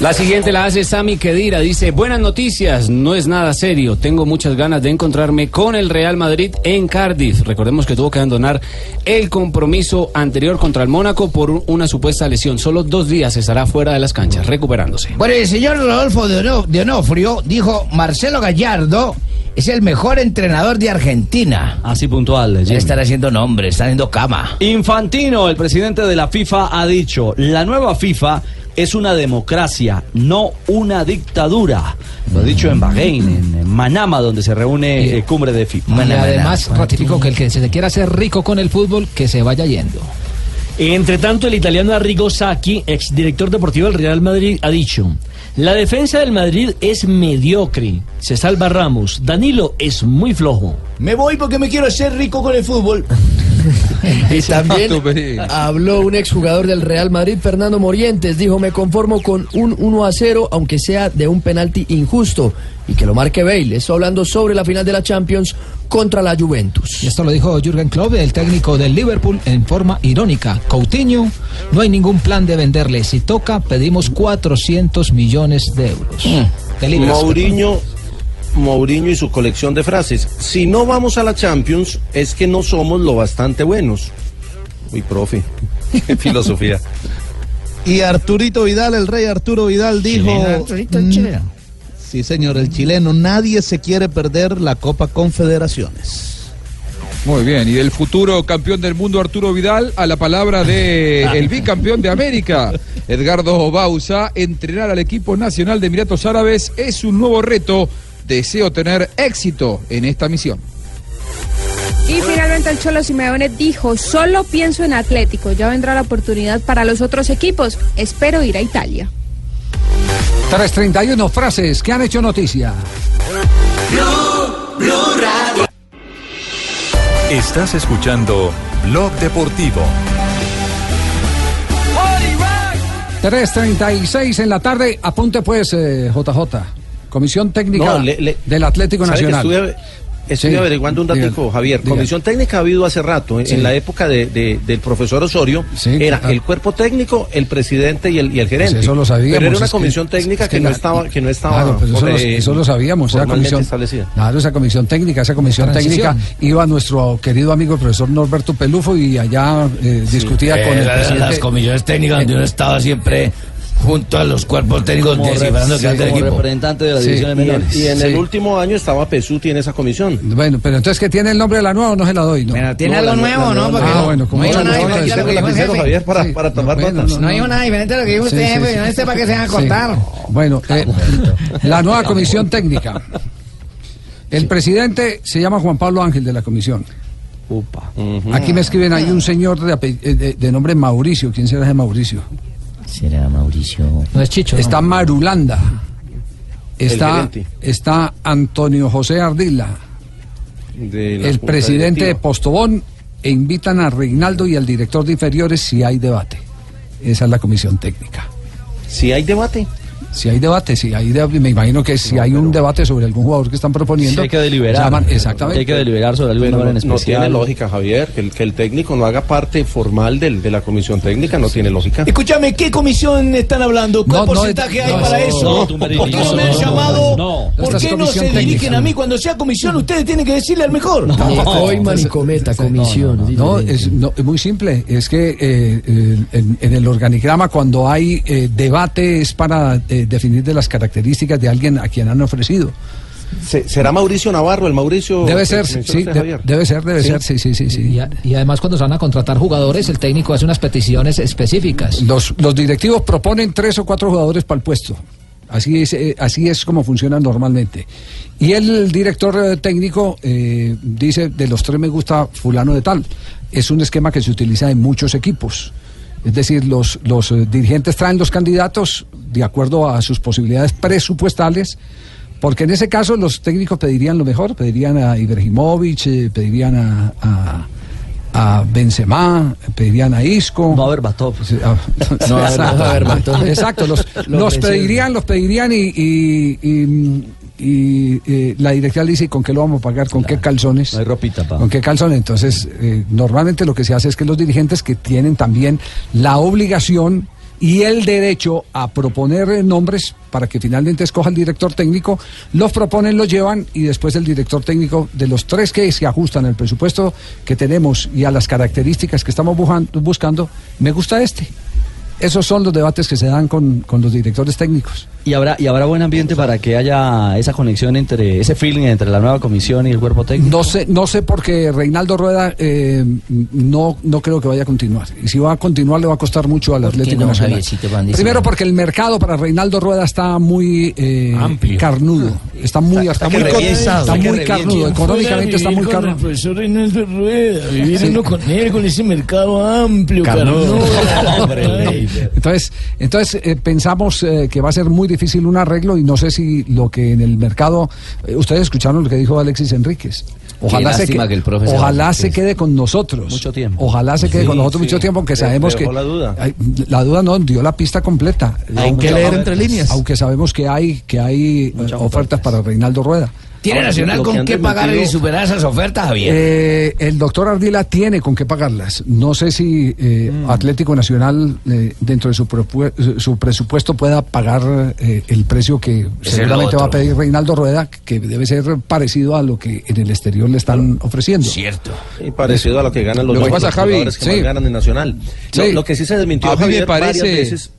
La siguiente la hace Sami Kedira. Dice, buenas noticias, no es nada serio. Tengo muchas ganas de encontrarme con el Real Madrid en Cardiff. Recordemos que tuvo que abandonar el compromiso anterior contra el Mónaco por un- una supuesta lesión. Solo dos días estará fuera de las canchas, recuperándose. Bueno, el señor Rodolfo de Onofrio dijo, Marcelo Gallardo es el mejor entrenador de Argentina. Así puntual. Jimmy. Están haciendo nombre, están haciendo cama. Infantino, el presidente de la FIFA, ha dicho, la nueva FIFA es una democracia, no una dictadura. Lo ha dicho en Bahrein, en, Manama, donde se reúne eh, cumbre de FIFA. Y además ratificó que el que se quiera hacer rico con el fútbol, que se vaya yendo. Entre tanto, el italiano Arrigo Sacchi, exdirector deportivo del Real Madrid, ha dicho: La defensa del Madrid es mediocre. Se salva Ramos. Danilo es muy flojo. Me voy porque me quiero hacer rico con el fútbol. *laughs* Y también habló un exjugador del Real Madrid, Fernando Morientes. Dijo, me conformo con un 1 a 0, aunque sea de un penalti injusto. Y que lo marque Bale. Esto hablando sobre la final de la Champions contra la Juventus. Y esto lo dijo Jürgen Klopp, el técnico del Liverpool, en forma irónica. Coutinho, no hay ningún plan de venderle. Si toca, pedimos 400 millones de euros. De libras, Mourinho, Mourinho y su colección de frases. Si no vamos a la Champions, es que no somos lo bastante buenos. Uy, profe, *laughs* qué filosofía. Y Arturito Vidal, el rey Arturo Vidal dijo... Chileno, Arturito, el "Mm, chileno". Sí, señor, el chileno. Nadie se quiere perder la Copa Confederaciones. Muy bien, y del futuro campeón del mundo Arturo Vidal a la palabra de *laughs* el bicampeón de América, Edgardo Bausa, entrenar al equipo nacional de Emiratos Árabes es un nuevo reto. Deseo tener éxito en esta misión. Y finalmente el Cholo Simeone dijo, solo pienso en Atlético, ya vendrá la oportunidad para los otros equipos, espero ir a Italia. 3.31 frases que han hecho noticia. Estás escuchando Blog Deportivo. 3.36 en la tarde. Apunte pues, eh, JJ. Comisión Técnica No, le- le- del Atlético ¿Sabe que Nacional. Estuve, estuve Sí, averiguando un diga, datico, Javier. diga. Comisión técnica ha habido hace rato. En, Sí. en la época de- de- del profesor Osorio, era claro. el cuerpo técnico, el presidente y el, y el gerente. Pues eso lo sabíamos, Pero era una es que- comisión técnica es que, que no la- estaba, que no estaba Claro, pues eso, lo, eh, eso lo sabíamos. Esa comisión, establecida. claro, esa comisión técnica, esa comisión técnica iba nuestro querido amigo el profesor Norberto Pelufo y allá eh, discutía con el presidente. las comisiones técnicas donde uno estaba siempre junto a los cuerpos técnicos Como descifrando como equipo. representante de la Sí, división de y- menores. Y en Sí. el último año estaba Pesuti en esa comisión. Bueno, pero entonces que tiene el nombre de la nueva o no se la doy, ¿no? Pero tiene No, algo la- nuevo, la- ¿no? Porque Ah, bueno, como no no, nada diferente que. Javier, para, para tomar notas. No dijo nada diferente a lo que dijo Sí, usted, sí, jefe. sí. No sé para qué se van a Sí. acostar. Bueno, *laughs* eh, la nueva comisión técnica. El presidente se llama Juan Pablo Ángel de la comisión. Upa. Aquí me escriben ahí un señor de, eh, de- de nombre Mauricio. ¿Quién será ese Mauricio? Será Mauricio. No es Chicho. Está Marulanda. Está, está Antonio José Ardila, el presidente de. Postobón, e invitan a Reinaldo y al director de inferiores si hay debate. Esa es la comisión técnica. Si hay debate. Si hay debate, si hay de- me imagino que si hay un debate sobre algún jugador que están proponiendo, hay que deliberar. llaman- exactamente. Hay que deliberar sobre algún nombre en no, no especial. tiene lógica, Javier, que el, que el técnico no haga parte formal del- de la comisión técnica, no tiene lógica. Escúchame, ¿qué comisión están hablando? ¿Qué No, no, porcentaje hay no, para eso? no, ¿Por qué no me han no, llamado? no. ¿Por qué no se dirigen técnica. a mí? Cuando sea comisión, ustedes tienen que decirle al mejor. Coiman y cometa, comisión. No, no, es, no, es muy simple. Es que eh, eh, en, en el organigrama, cuando hay eh, debate, es para eh, definir de las características de alguien a quien han ofrecido. Se- ¿Será Mauricio Navarro el Mauricio? Debe ser, sí, de- debe ser, debe Sí. ser, sí, sí, sí. sí. Y, a- y además cuando se van a contratar jugadores, el técnico hace unas peticiones específicas. Los, los directivos proponen tres o cuatro jugadores para el puesto. Así es, eh, así es como funciona normalmente. Y el director eh, técnico eh, dice, de los tres me gusta fulano de tal. Es un esquema que se utiliza en muchos equipos. Es decir, los, los eh, dirigentes traen los candidatos de acuerdo a sus posibilidades presupuestales, porque en ese caso los técnicos pedirían lo mejor, pedirían a Ibrahimovic, eh, pedirían a, a, a Benzema, pedirían a Isco. No a Berbatov. *laughs* No a Berbatov. Exacto, los, Los pedirían, los pedirían y, y, y- y, eh, la directiva le dice con qué lo vamos a pagar, con qué calzones. No hay ropita, pa. ¿Con qué calzones? Entonces, eh, normalmente lo que se hace es que los dirigentes que tienen también la obligación y el derecho a proponer nombres para que finalmente escoja el director técnico, los proponen, los llevan y después el director técnico de los tres que se ajustan al presupuesto que tenemos y a las características que estamos buscando, me gusta este. Esos son los debates que se dan con, con los directores técnicos. Y habrá, y habrá buen ambiente para que haya esa conexión entre, ese feeling entre la nueva comisión y el cuerpo técnico. No sé, no sé porque Reinaldo Rueda eh, no, no creo que vaya a continuar. Y si va a continuar le va a costar mucho al ¿Por qué Atlético no, Nacional. Primero porque el mercado para Reinaldo Rueda está muy eh, carnudo. Está muy, Está muy Está muy carnudo. Económicamente está muy carnudo. profesor Reinaldo Rueda, vivir Sí. uno con él, con ese mercado amplio, Carnudo. carnudo. *laughs* Entonces, entonces eh, pensamos eh, que va a ser muy difícil un arreglo y no sé si lo que en el mercado. eh, ustedes escucharon lo que dijo Alexis Enríquez. Ojalá, se, que- que el ojalá quede con nosotros. Mucho tiempo. Ojalá se quede Sí, con nosotros sí. mucho tiempo, aunque sabemos que. dejó la duda. La duda no, dio la pista completa. Hay que leer entre líneas. Aunque sabemos que hay, que hay eh, ofertas para Reinaldo Rueda. ¿Tiene Ahora, Nacional con qué pagar y superar esas ofertas, Javier? Eh, el doctor Ardila tiene con qué pagarlas. No sé si eh, Mm. Atlético Nacional, eh, dentro de su, propue- su presupuesto, pueda pagar eh, el precio que Es seguramente va a pedir Reinaldo Rueda, que debe ser parecido a lo que en el exterior le están ofreciendo. Cierto. Y parecido a lo que ganan los Lo que los pasa, Javi, jugadores que sí. más ganan en Nacional. Lo, Sí. lo que sí se desmintió A Javier, varias parece- veces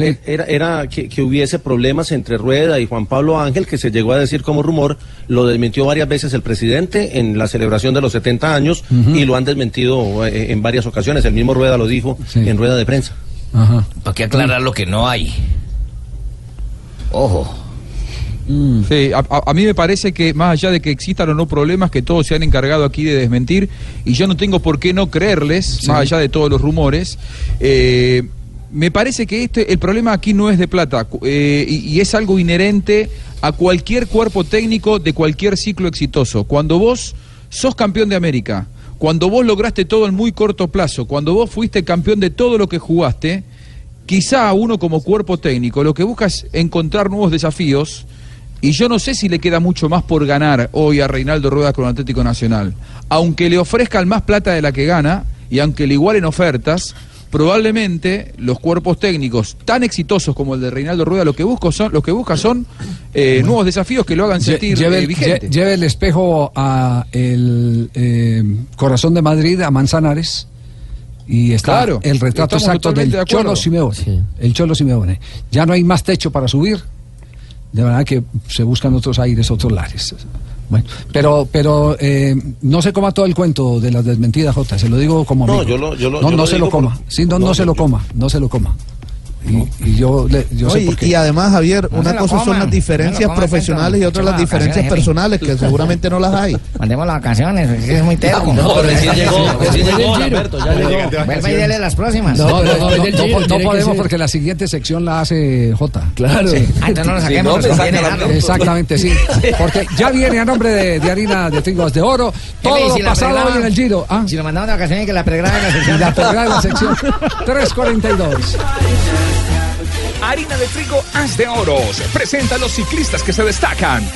e- era, era que, que hubiese problemas entre Rueda y Juan Pablo Ángel, que se llegó a decir como rumor, lo desmintió varias veces el presidente en la celebración de los 70 años y lo han desmentido eh, en varias ocasiones. El mismo Rueda lo dijo en rueda de prensa. ¿Para qué aclarar lo que no hay? Ojo. Sí, a, a- a mí me parece que más allá de que existan o no problemas, que todos se han encargado aquí de desmentir, y yo no tengo por qué no creerles, más allá de todos los rumores, eh, me parece que este, el problema aquí no es de plata, eh, y, es algo inherente a cualquier cuerpo técnico de cualquier ciclo exitoso. Cuando vos sos campeón de América, cuando vos lograste todo en muy corto plazo, cuando vos fuiste campeón de todo lo que jugaste, quizá uno como cuerpo técnico lo que busca es encontrar nuevos desafíos y yo no sé si le queda mucho más por ganar hoy a Reinaldo Rueda con Atlético Nacional. Aunque le ofrezcan más plata de la que gana y aunque le igualen ofertas, probablemente los cuerpos técnicos tan exitosos como el de Reinaldo Rueda lo que busco son, lo que busca son eh, nuevos desafíos que lo hagan sentir lleve, eh, el- vigente. lle- lleve el espejo a el eh, corazón de Madrid, a Manzanares. Y está Claro, el retrato exacto del de. Cholo Simeone. El Cholo Simeone. Ya no hay más techo para subir. De verdad que se buscan otros aires, otros lares. Bueno, pero, pero eh, no se coma todo el cuento de las desmentidas, Jota. Se lo digo como No, yo lo- yo lo- no, yo no lo se lo digo por- coma. Sí, no, no, no, se lo coma. No se lo coma. Y, y yo, le- yo No, sé y, por qué. y además, Javier, No una cosa son las no diferencias coman, profesionales y otras las diferencias personales, que seguramente no las hay. *laughs* Mandemos las vacaciones, es muy terco. No, pero recién llegó, recién llegó, Lamberto, ya llegó. Vuelva y dele las próximas. No, no, no, no, no, no podemos porque la siguiente sección la hace Jota. Claro. Ah, entonces no lo Si saquemos, no. Exactamente, sí. *laughs* Porque ya viene a nombre de, de harina de trigos de oro todo y lo pasado hoy en el Giro. Ah, Si lo mandamos de vacaciones, que la pregraba en la y sección. la pegada de la sección 342. *laughs* Harina de trigo Haz de Oros. Presenta a los ciclistas que se destacan.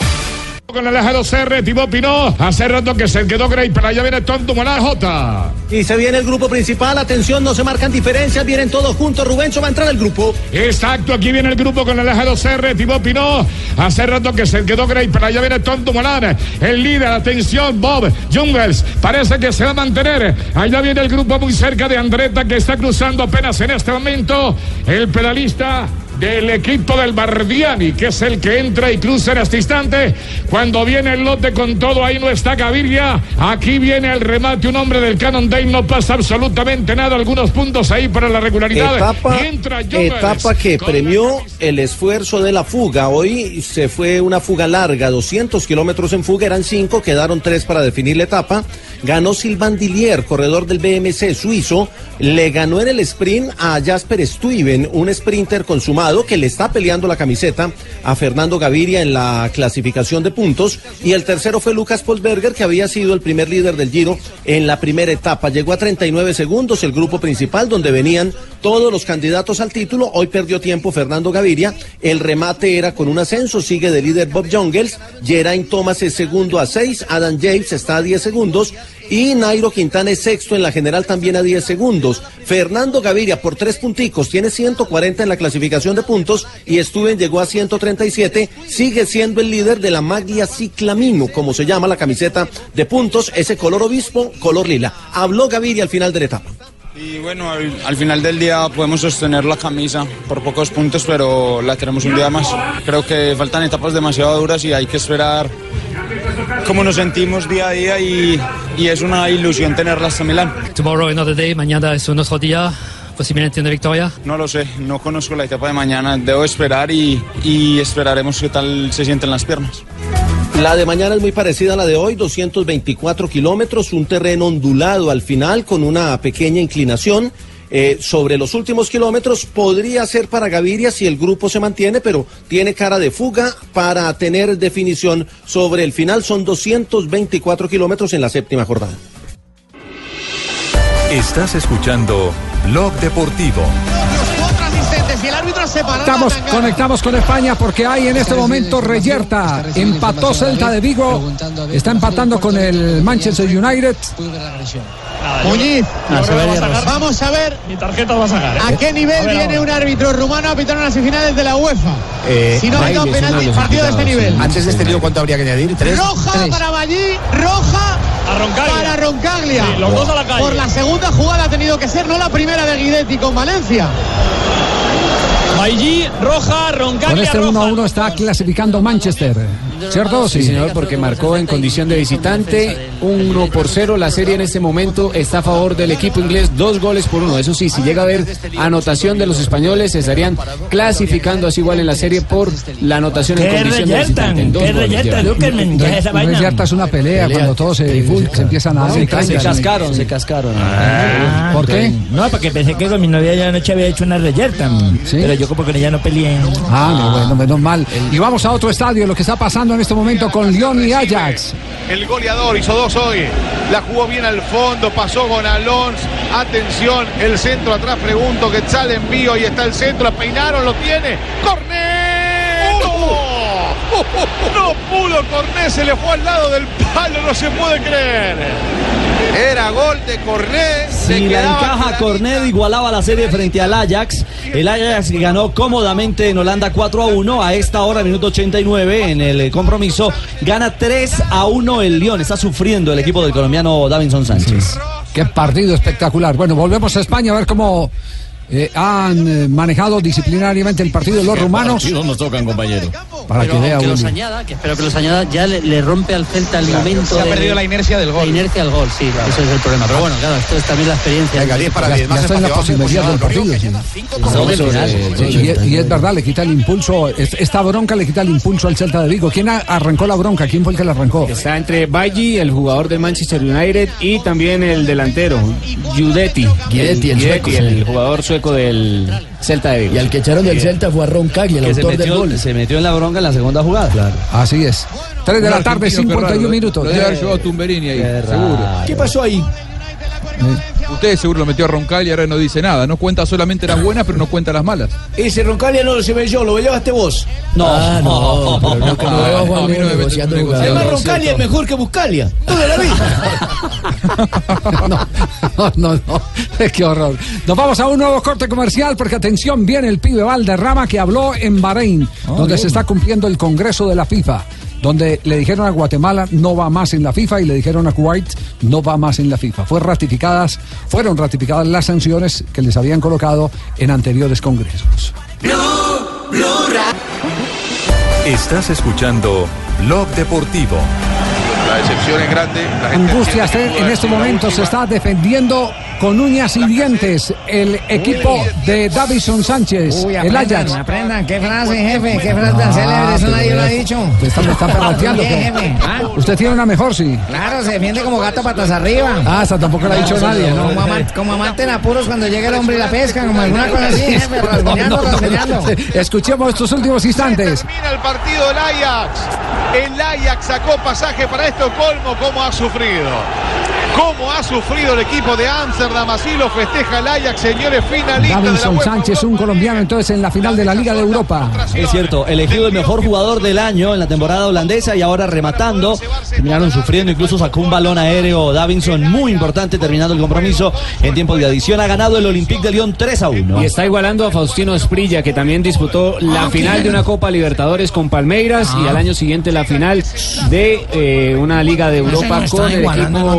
Con el eje 2R, Tibó Pinó. Hace rato que se quedó Grey, pero allá viene Tonto Morán J. Y se viene el grupo principal, atención, no se marcan diferencias, vienen todos juntos, Rubencho va a entrar al grupo. Exacto, aquí viene el grupo con el eje 2R, Tibó Pinó. Hace rato que se quedó Grey, pero allá viene Tonto Morán. El líder, atención, Bob Jungles. Parece que se va a mantener. Allá viene el grupo muy cerca de Andretta que está cruzando apenas en este momento. El pedalista del equipo del Bardiani, que es el que entra y cruza en este instante. Cuando viene el lote con todo, ahí no está Gaviria. Aquí viene el remate, un hombre del Canon Day, no pasa absolutamente nada. Algunos puntos ahí para la regularidad. Etapa, entra etapa que premió el esfuerzo de la fuga. Hoy se fue una fuga larga, 200 kilómetros en fuga, eran cinco, quedaron tres para definir la etapa. Ganó Silvan Dillier, corredor del BMC suizo. Le ganó en el sprint a Jasper Stuyven, un sprinter consumado que le está peleando la camiseta a Fernando Gaviria en la clasificación de puntos. Y el tercero fue Lucas Polberger, que había sido el primer líder del Giro en la primera etapa. Llegó a 39 segundos el grupo principal, donde venían todos los candidatos al título. Hoy perdió tiempo Fernando Gaviria. El remate era con un ascenso. Sigue de líder Bob Jungels. Geraint Thomas es segundo a 6. Adam James está a 10 segundos. Y Nairo Quintana es sexto en la general también a 10 segundos. Fernando Gaviria por tres punticos tiene 140 en la clasificación de puntos y Stuben llegó a 137. Sigue siendo el líder de la Maglia Ciclamino, como se llama la camiseta de puntos, ese color obispo, color lila. Habló Gaviria al final de la etapa. Y bueno, al, al final del día podemos sostener la camisa por pocos puntos, pero la tenemos un día más. Creo que faltan etapas demasiado duras y hay que esperar cómo nos sentimos día a día y, y es una ilusión tenerla hasta Milán. Tomorrow another day, mañana es un otro día, posiblemente una victoria. No lo sé, no conozco la etapa de mañana, debo esperar y, y esperaremos qué tal se sienten las piernas. La de mañana es muy parecida a la de hoy, 224 kilómetros, un terreno ondulado al final con una pequeña inclinación. Eh, sobre los últimos kilómetros podría ser para Gaviria si el grupo se mantiene, pero tiene cara de fuga para tener definición sobre el final. Son 224 kilómetros en la séptima jornada. Estás escuchando Blog Deportivo. Estamos, conectamos con España porque hay en este momento reyerta. Empató Celta de Vigo. Está empatando con el Manchester United. Muñiz, vamos, a sacar. vamos a ver Mi tarjeta va a sacar. a qué nivel A ver, viene un árbitro rumano a pitar unas semifinales de la UEFA. Eh, si no pita un penalti, partido de este nivel. Antes de este lío, ¿cuánto habría que añadir? ¿Tres? Roja para Ballí, roja A Roncaglia. para Roncaglia. Sí, los dos a la calle. Por la segunda jugada ha tenido que ser, no la primera de Guidetti con Valencia. Bailly, roja, Con Roncaglia, este 1 a roja. 1 está clasificando Manchester. ¿Cierto? Sí, señor, porque marcó en condición de visitante 1 por 0. La serie en este momento está a favor del equipo inglés, dos goles por uno. Eso sí, si llega a haber anotación de los españoles, se estarían clasificando así igual en la serie por la anotación en ¿Qué condición de visitante. en dos ¿Qué goles esa vaina? Es una pelea, Pelea. cuando todos se, se empiezan a dar Se, cascaron, se cascaron. Ah, ¿Por qué? No, porque pensé que con mi novia ya anoche había hecho una reyerta. Pero yo como con ella no peleé. Ah, no, bueno, menos mal. Y vamos a otro estadio, lo que está pasando en este momento con Lyon y Ajax. El goleador hizo dos hoy. La jugó bien al fondo, pasó con Alonso. Atención, el centro atrás, pregunto que sale envío y está el centro. Peinaron, lo tiene. ¡Corné! ¡No! *laughs* No pudo Corné, se le fue al lado del palo, no se puede creer. Era gol de Corné. se Si la encaja Cornet igualaba la serie frente al Ajax. El Ajax ganó cómodamente en Holanda 4 a 1. A esta hora, minuto 89, en el compromiso, gana 3 a 1 el Lyon. Está sufriendo el equipo del colombiano Davinson Sánchez. Qué partido espectacular. Bueno, volvemos a España a ver cómo eh, han eh, manejado disciplinariamente el partido los rumanos. nos tocan, compañero. Para que Pero vea que los añada, que espero que los añada, ya le, le rompe al Celta el momento. se ha de- perdido la inercia del gol. La inercia del gol, sí, ese es el problema. Pero bueno, claro, esto es también la experiencia. Venga, 10 para 10, Ya está en la posibilidad del partido. que eso, y, es verdad, le quita el impulso. es- Esta bronca le quita el impulso al Celta de Vigo. ¿Quién a- arrancó la bronca? ¿Quién fue el que la arrancó? Está entre Baggi, el jugador del Manchester United, y también el delantero, Giudetti. Guidetti, el el jugador sueco del Celta de Vigo. Y al que echaron del Celta fue a Roncaglia, el Que se autor del metió, gol. se metió en la bronca en la segunda jugada. Claro. Así es. 3 de la tarde, 51 minutos. Lo debe haber llevado Tumberini ahí, Qué seguro. raro. ¿Qué pasó ahí? Ustedes seguro lo metió a Roncal y ahora no dice nada. No cuenta solamente las buenas, pero no cuenta las malas. Ese Roncalia no lo se ve yo, lo llevaste vos. No, Ah, no, pero no, que no veo a negociando. Además, Roncalia es mejor que Buscalia. Toda la vida. *laughs* No, no, no. *laughs* Qué horror. Nos vamos a un nuevo corte comercial porque atención, viene el pibe Valderrama que habló en Bahrein, donde bien. se está cumpliendo el Congreso de la FIFA. Donde le dijeron a Guatemala no va más en la FIFA y le dijeron a Kuwait no va más en la FIFA. Fue ratificadas, fueron ratificadas las sanciones que les habían colocado en anteriores congresos. Estás escuchando Blog Deportivo. Decepción es grande. La gente Angustia entiende que en pudo este haber sido la momento se está defendiendo con uñas y dientes el equipo de Davison Sánchez, Uy, el Ajax. aprendan. ¿Qué frase, jefe? ¿Qué frase tan célebre? Eso nadie lo ha dicho. Me ¿qué? jefe. ¿Ah? Usted tiene una mejor, sí. Claro, se defiende como gato patas arriba. Ah, esa tampoco la ha dicho nadie, ¿no? Como, amante, como amante en apuros cuando llega el hombre y la pesca, como alguna cosa así, jefe, rasguñando, rasguñando. Escuchemos estos últimos instantes. Termina el partido del Ajax. El Ajax sacó pasaje para Estocolmo. ¿Cómo ha sufrido? ¿Cómo ha sufrido el equipo de Ámsterdam? Así lo festeja el Ajax, señores finalistas de la Davinson. Sánchez, un colombiano entonces en la final de la Liga de Europa. Es cierto, elegido el mejor jugador del año en la temporada holandesa y ahora rematando. Terminaron sufriendo, incluso sacó un balón aéreo Davinson muy importante terminando el compromiso en tiempo de adición. Ha ganado el Olympique de Lyon 3 a 1. Y está igualando a Faustino Esprilla, que también disputó la final de una Copa Libertadores con Palmeiras y al año siguiente la final de eh, una Liga de Europa con el equipo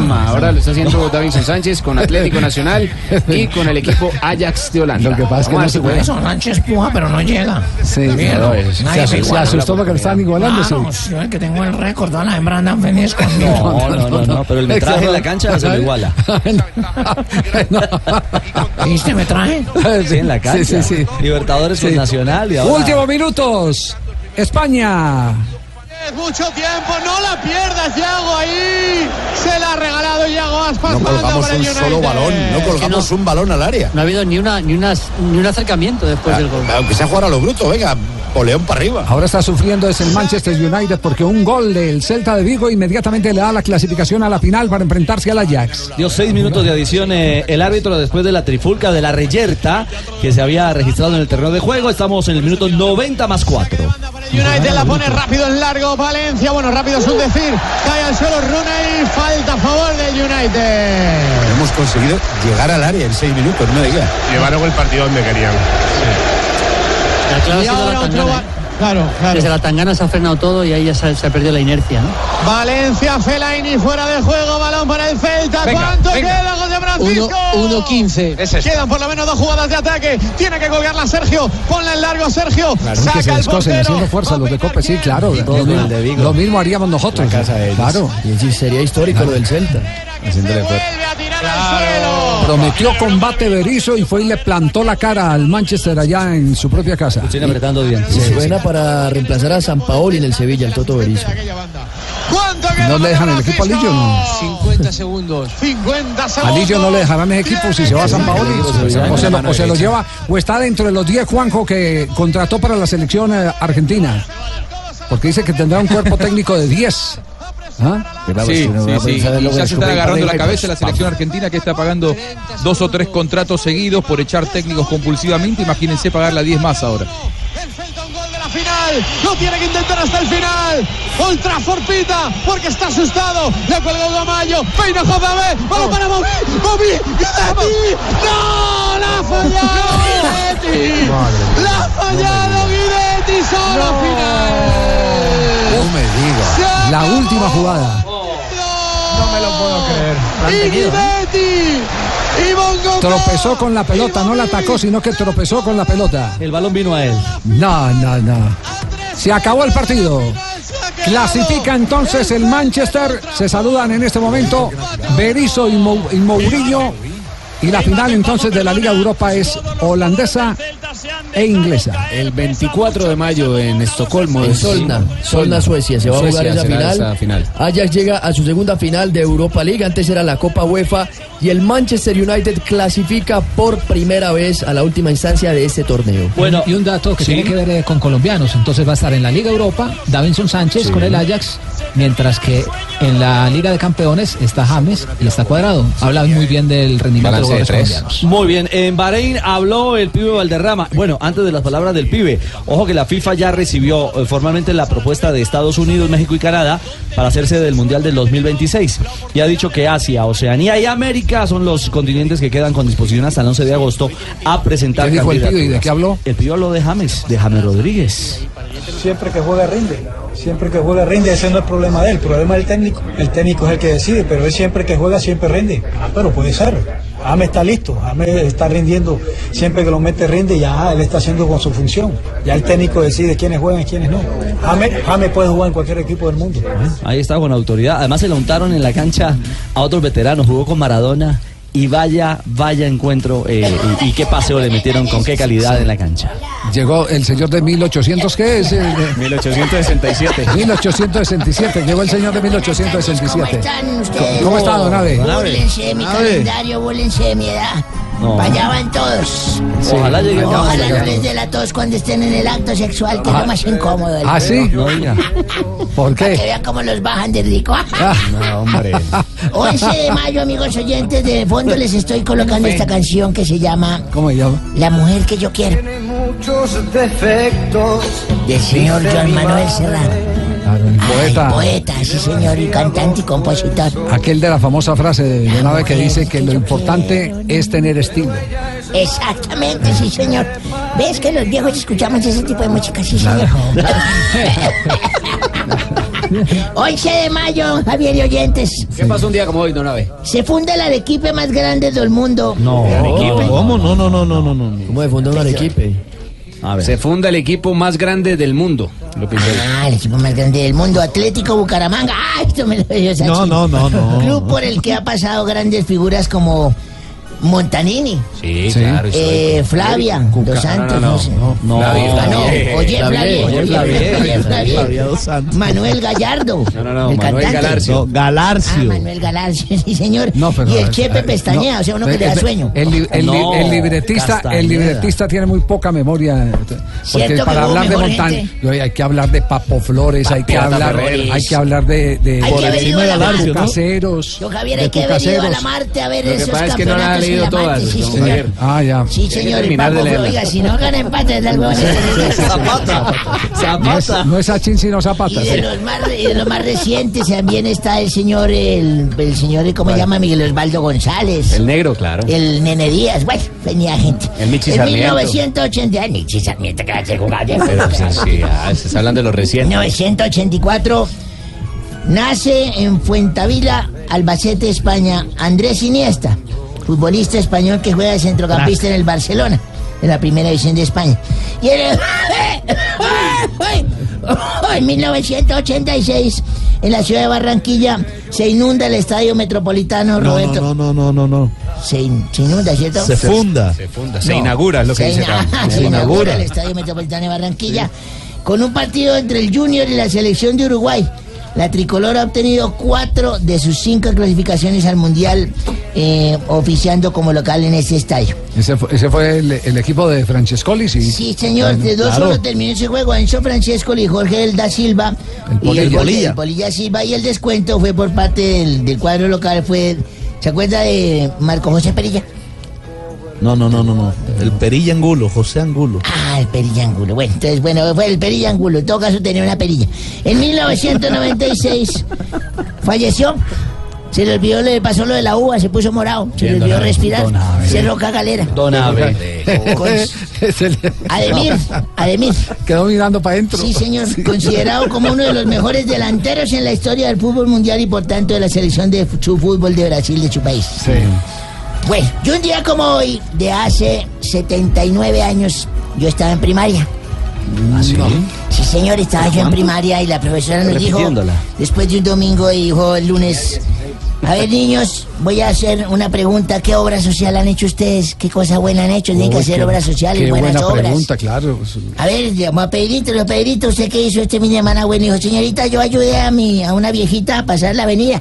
Ahora lo está haciendo Davinson Sánchez con Atlético Nacional y con el equipo Ajax de Holanda. Lo que pasa es que no se puede. puede. Sánchez puja, pero no llega. Sí, no, es- se, me se asustó porque lo estaban igualando. sí. Claro, yo el que tengo el récord, todas las hembras andan felices conmigo. No, no, no, no, pero el metraje en la cancha se lo iguala. *laughs* ¿Viste me traje? Sí, en la cancha. Sí, sí, sí. Libertadores con Sí. Nacional y ahora... Últimos minutos. España. Es mucho tiempo, no la pierdas, Yago ahí. Se la ha regalado Yago Aspas. No colgamos un solo balón, no colgamos un balón al área. No ha habido ni, una, ni, una, ni un acercamiento después del gol. Aunque sea jugar a lo bruto, venga, poleón para arriba. Ahora está sufriendo es el Manchester United porque un gol del Celta de Vigo inmediatamente le da la clasificación a la final para enfrentarse al Ajax. Dio seis minutos de adición eh, el árbitro después de la trifulca de la reyerta que se había registrado en el terreno de juego. Estamos en el minuto 90 más 4. United la pone rápido en largo. Valencia, bueno, rápido es un decir. Cae al suelo Rooney. Falta a favor del United. Hemos conseguido llegar al área en seis minutos, no me digas. Llevaron el partido donde querían. La clave ha sido ahora la otro tangana. Claro, claro. Desde la tangana se ha frenado todo y ahí ya se, se ha perdido la inercia, ¿no? Valencia, Fellaini fuera de juego, balón para el Celta. Venga, ¿Cuánto venga. queda, José Francisco? 1-15. Quedan por lo menos dos jugadas de ataque. Tiene que colgarla Sergio. Ponla en largo, Sergio. Claro, que Saca se el portero. haciendo fuerza los de Cope, sí, claro. Lo Todo mismo, de lo mismo haríamos nosotros. Claro. Y sí, sería histórico lo del Celta. Haciéndole fuerza. Prometió combate Berizzo y fue y le plantó la cara al Manchester allá en su propia casa. Apretando dientes. Se suena para reemplazar a San Paoli en el Sevilla, el Toto Berizzo. ¿Cuánto ¿No le dejan el equipo a Lillo? No. 50 segundos. 50 A segundos. Lillo no le dejarán ese equipo si se va a San Paoli. O se lo, o se lo lleva, o está dentro de los 10 Juanjo que contrató para la selección eh, argentina. Porque dice que tendrá un cuerpo técnico de 10. ¿Ah? Sí, sí, sí. Y ya se está agarrando la cabeza la selección argentina que está pagando dos o tres contratos seguidos por echar técnicos compulsivamente. Imagínense pagarle a 10 más ahora. Final. Lo tiene que intentar hasta el final. Ultra Forpita porque está asustado. Le cuelga Gamayo. Peina Jodame. Vamos para Movi. Movi. Guidetti. ¡No! ¡La ha fallado Guidetti! ¡La ha fallado Guidetti! ¡Solo final! No me digas. La última jugada. No me lo puedo creer. Y Guidetti. Y Bongo Tropezó con la pelota, no la atacó, sino que tropezó con la pelota. El balón vino a él. No, no, no. Se acabó el partido. Clasifica entonces el Manchester. Se saludan en este momento Berizzo y, y Mourinho. Y la final entonces de la Liga Europa es holandesa e inglesa. El 24 de mayo en Estocolmo. En es- Solna, Solna, Suecia. Se va a jugar esa final. esa final. Ajax llega a su segunda final de Europa League. Antes era la Copa UEFA. Y el Manchester United clasifica por primera vez a la última instancia de este torneo. Bueno, y un dato que Sí. tiene que ver eh, con colombianos. Entonces va a estar en la Liga Europa Davinson Sánchez Sí. con el Ajax, mientras que en la Liga de Campeones está James y está Cuadrado. Hablan muy bien del rendimiento de colombianos. Muy bien, en Bahrein habló el pibe Valderrama. Bueno, antes de las palabras del pibe, ojo que la FIFA ya recibió eh, formalmente la propuesta de Estados Unidos, México y Canadá para hacerse del Mundial del 2026. Y ha dicho que Asia, Oceanía y América son los continentes que quedan con disposición hasta el 11 de agosto a presentar ¿Qué dijo el pibe y de qué habló? El pibe habló de James, de James Rodríguez. Siempre que juega rinde, siempre que juega rinde, ese no es el problema de él, el problema del técnico. El técnico es el que decide, pero él siempre que juega siempre rinde. Ah, pero puede ser. James está listo, James está rindiendo, siempre que lo mete rinde, ya él está haciendo con su función. Ya el técnico decide quiénes juegan y quiénes no. James, James puede jugar en cualquier equipo del mundo. Ahí está con autoridad. Además se le untaron en la cancha a otros veteranos. Jugó con Maradona y vaya, vaya encuentro eh, y, y qué paseo le metieron con qué calidad en la cancha. Llegó el señor de 1800, ¿qué es? 1867. 1867, llegó el señor de 1867. ¿Cómo está, don Ave? Búrlense de mi Ave. calendario, búrlense de mi edad. No. Para allá van todos. Ojalá lleguemos a Ojalá no les dé la tos cuando estén en el acto sexual, que es Ah. lo más incómodo. ¿Ah, sí? juego. ¿Por Para que qué? vean cómo los bajan de rico. *laughs* No, hombre. *laughs* 11 de mayo, amigos oyentes, de fondo les estoy colocando esta canción que se llama ¿Cómo se llama? La mujer que yo quiero. Muchos defectos. Del señor Joan Manuel Serrano. Poeta. Poeta, sí señor, y cantante y compositor. Aquel de la famosa frase de Ave que dice que lo importante es tener estilo. Exactamente, sí señor. ¿Ves que los viejos escuchamos ese tipo de música? Sí señor. *laughs* 11 de mayo, Javier y oyentes. ¿Qué pasó un día como hoy, don Ave? Se funda el Arequipe más grande del mundo. No. ¿Cómo? No, no, no, no, no, no. ¿Cómo se funda un Arequipe? Se funda el equipo más grande del mundo. Lo. Ah, el equipo más grande del mundo, Atlético Bucaramanga. Ah, esto me lo dio No, no, no, no. Club por el que ha pasado grandes figuras como Montanini. Sí, claro. Eh, Flavia, Dos Santos, no, no, sé. no, no. Flavia. Ah, no, Flavia. oye, Flavia, Flavia, oye, Flavia. Flavia, Dos Santos. Manuel Gallardo. No, no, no, el Manuel cantante. Galarcio. No, Galarcio. Ah, Manuel Galarcio, *laughs* sí, señor. No, pero- y el Chepe Pestañea, no. o sea, uno que le da sueño. El, li- el el libretista, el libretista tiene muy poca memoria. Porque para hablar de mejor Montan, gente. hay que hablar de Papo Flores, hay que hablar, hay que hablar de, de, Hay que haber ido a la Marte. caseros. Don Javier, de hay que ido a la. Marte a ver esos campeonatos leído todas, sí, señor. Ah, ya. Sí, señor, terminar de oiga, si no da el huevo en el Zapata. No es, no es Achín sino Zapata. Y de los más, y de los más recientes también está el señor, el, el señor, ¿cómo se llama? Miguel Osvaldo González. El negro, claro. El Nene Díaz, bueno, venía gente. El Michi En Sarmiento. 1980, el Michi Sarmiento, que. Pero, sí, sí, ah, se está hablando de los recientes. 1984 nace en Fuentavila, Albacete, España, Andrés Iniesta, futbolista español que juega de centrocampista en el Barcelona, en la primera división de España. Y en, *laughs* en 1986, en la ciudad de Barranquilla, se inunda el estadio metropolitano No, Roberto. no, no, no, no, no. Se, in- se inunda, ¿cierto? Se funda. Se funda, se inaugura, es lo que se dice ina- acá. Se, *laughs* inaugura el Estadio Metropolitano de Barranquilla con un partido entre el Junior y la selección de Uruguay. La tricolor ha obtenido cuatro de sus cinco clasificaciones al Mundial, eh, oficiando como local en este estadio. Ese fue, ese fue el, el equipo de Francescoli, sí. Sí, señor, Bueno, de dos claro. solo terminó ese juego. Enzo Francesco y Jorge del da Silva. El y el, de- el Silva. Y el descuento fue por parte del, del cuadro local. fue ¿Se acuerda de Marco José Perilla? No, no, no, no, no. El Perilla Angulo, José Angulo. Ah, el perillangulo. Bueno, entonces, bueno, fue el perillangulo. En todo caso, tenía una perilla. En 1996 falleció. Se le olvidó, le pasó lo de la uva, se puso morado, se le olvidó respirar, se roca galera. Don *laughs* Ademir, Ademir. Quedó mirando para adentro. Sí, señor. Considerado como uno de los mejores delanteros en la historia del fútbol mundial y por tanto de la selección de su fútbol de Brasil de su país. Sí. Bueno, y un día como hoy, de hace 79 años, yo estaba en primaria. ¿Ah, sí? Sí, señor, estaba yo en primaria y la profesora nos dijo, después de un domingo, dijo el lunes, A ver, niños, voy a hacer una pregunta. ¿Qué obra social han hecho ustedes? ¿Qué cosa buena han hecho? Tienen que hacer obras sociales, Qué buenas buena obras. pregunta, claro. A ver, llamo a Pedrito, lo Pedrito, ¿usted qué hizo este fin de semana? Bueno, dijo, señorita, yo ayudé a mi, a una viejita a pasar la avenida.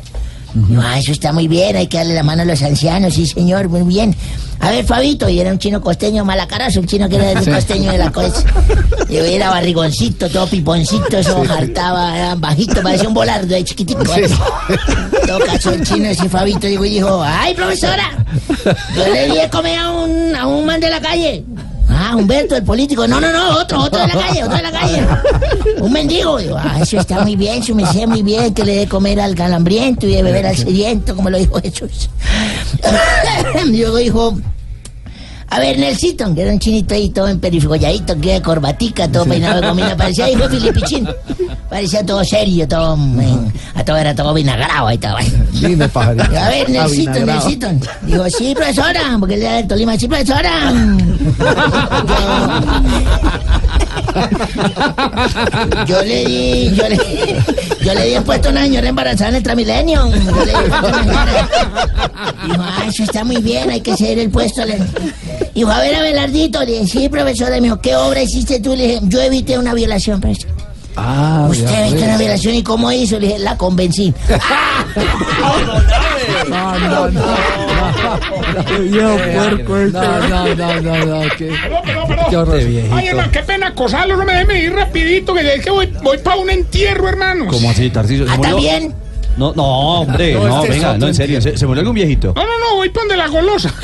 No, ah, eso está muy bien, hay que darle la mano a los ancianos, sí señor, muy bien. A ver, Fabito, y era un chino costeño malacarazo, un chino que era Sí. costeño de la cosa. *laughs* Y era barrigoncito, todo piponcito, eso jartaba, era bajito, parecía un volardo de chiquitico. ¿eh? Todo cacho el chino ese Fabito y dijo, ay profesora, yo le di de comer a un, a un man de la calle. Ah, Humberto, el político. No, no, no, otro, otro de la calle, otro de la calle. Un mendigo. Digo, ah, eso está muy bien, su me muy bien, que le dé comer al calambriento y de beber al sediento, como lo dijo Jesús. *laughs* Luego dijo, a ver, Nelsito, que era un chinito ahí todo emperifolladito, que de corbatica, todo peinado de gomina, parecía hijo de Filipichín. *laughs* Parecía todo serio, todo, mm, a todo era todo vinagrado ahí todo. Dime, pajarito. *laughs* A ver, Nelsito. Nelsito. Digo, sí, profesora, porque él era del Tolima. Sí, profesora. Yo *laughs* *laughs* le di, yo le, yo le di el puesto a una señora embarazada en el Tramilenio. Yo le di el puesto a. Dijo, ah, eso está muy bien, hay que ceder el puesto. Le- Dijo, a ver, Abelardito. Le dije, sí, profesora. Me dijo, ¿qué obra hiciste tú? Le dije, yo evité una violación, profesor. Ah, Usted evitó pues. una violación y cómo hizo, le dije, la convencí. *laughs* No, no, no. Viejo puerco este. No, no, no, no, no. Qué, Perdón, perdón. qué horror. Ay, hermano, qué pena acosarlo, no me déjeme ir rapidito, que es que voy, voy para un entierro, hermanos. ¿Cómo así, Tarcisio? ¿Se Ah? ¿también? No, no, hombre, No, no, este es venga, no, en serio, ¿se, se murió algún viejito? No, no, no, voy para donde la golosa. *laughs*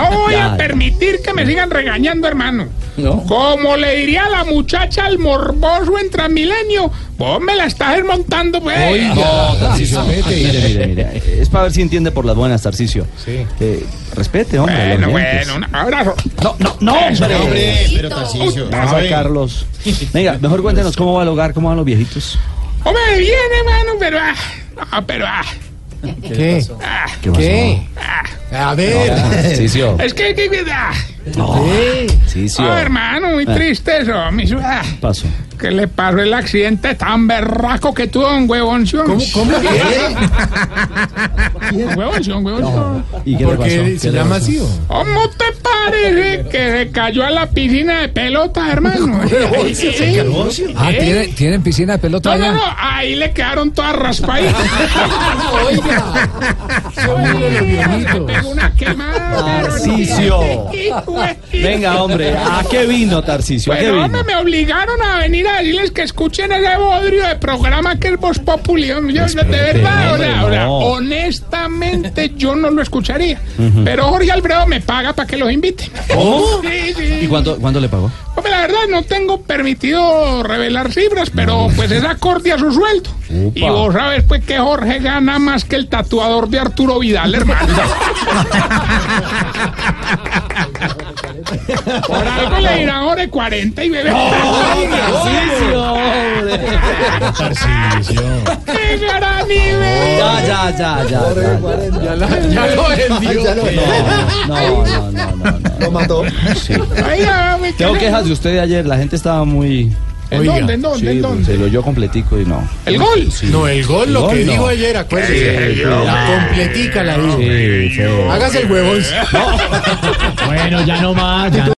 *laughs* voy Ya, a permitir que me sigan regañando, hermano. Como le diría la muchacha al morboso en Transmilenio, vos me la estás desmontando, pues. No, Tarcisio, mire, mire, mire, es para ver si entiende por las buenas, Tarcisio. Sí. respete, hombre, Bueno, bueno, un abrazo. No, no, no, hombre. Hombre, pero Tarcisio. Vamos a Carlos. *laughs* Venga, mejor cuéntenos cómo va el hogar, cómo van los viejitos. Hombre, bien, hermano, pero. Ah, ah, pero. Ah, ¿Qué? ¿Qué? ¿Qué? ¿Qué? A ver. Oh. Es que, que, que ah, no. Tarcisio. Ah, hermano, muy Ah. triste eso. Mi ciudad. Pasó. Que le pasó el accidente tan berraco que tuvo un huevón. ¿Cómo, cómo Huevón, huevón. ¿Y qué le pasó? ¿Qué le pasó? ¿Cómo te parece que se cayó a la piscina de pelota, hermano? *laughs* Ah, ¿Eh? ¿tienen, ¿tienen piscina de pelota No, no, allá? no, ahí le quedaron todas raspaditas. *laughs* Se pegó una quemada. Venga, hombre, ¿a qué vino, qué Bueno, vino? hombre, me obligaron a venir a decirles que escuchen ese bodrio de programa que es Voz Populi. Yo, de verdad, sea, no. honestamente yo no lo escucharía. Pero Jorge Alfredo me paga para que los invite. ¿Cómo? *laughs* Sí, sí. ¿Y cuánto, cuánto le pagó? Hombre, la verdad no tengo permitido revelar cifras, pero pues es acorde a su sueldo. Y vos sabes pues que Jorge gana más que el tatuador de Arturo Vidal, hermano. *laughs* Por algo le dirán Jorge 40 y bebé. ¡Qué gran nivel! Ya, ya, ya, ya. Ya, lo vendió. Ya lo vendió. No, no, no, no. Lo mató. Tengo quejas de usted de ayer, la gente estaba muy... ¿En Oiga. dónde, en dónde, Sí, en dónde? Se lo oyó completico y no. ¿El gol? Sí. No, el gol, lo que no. dijo ayer, acuérdese. Sí. Completica la dijo. Sí, sí. Hágase el huevón. *laughs* Bueno, ya no más. ya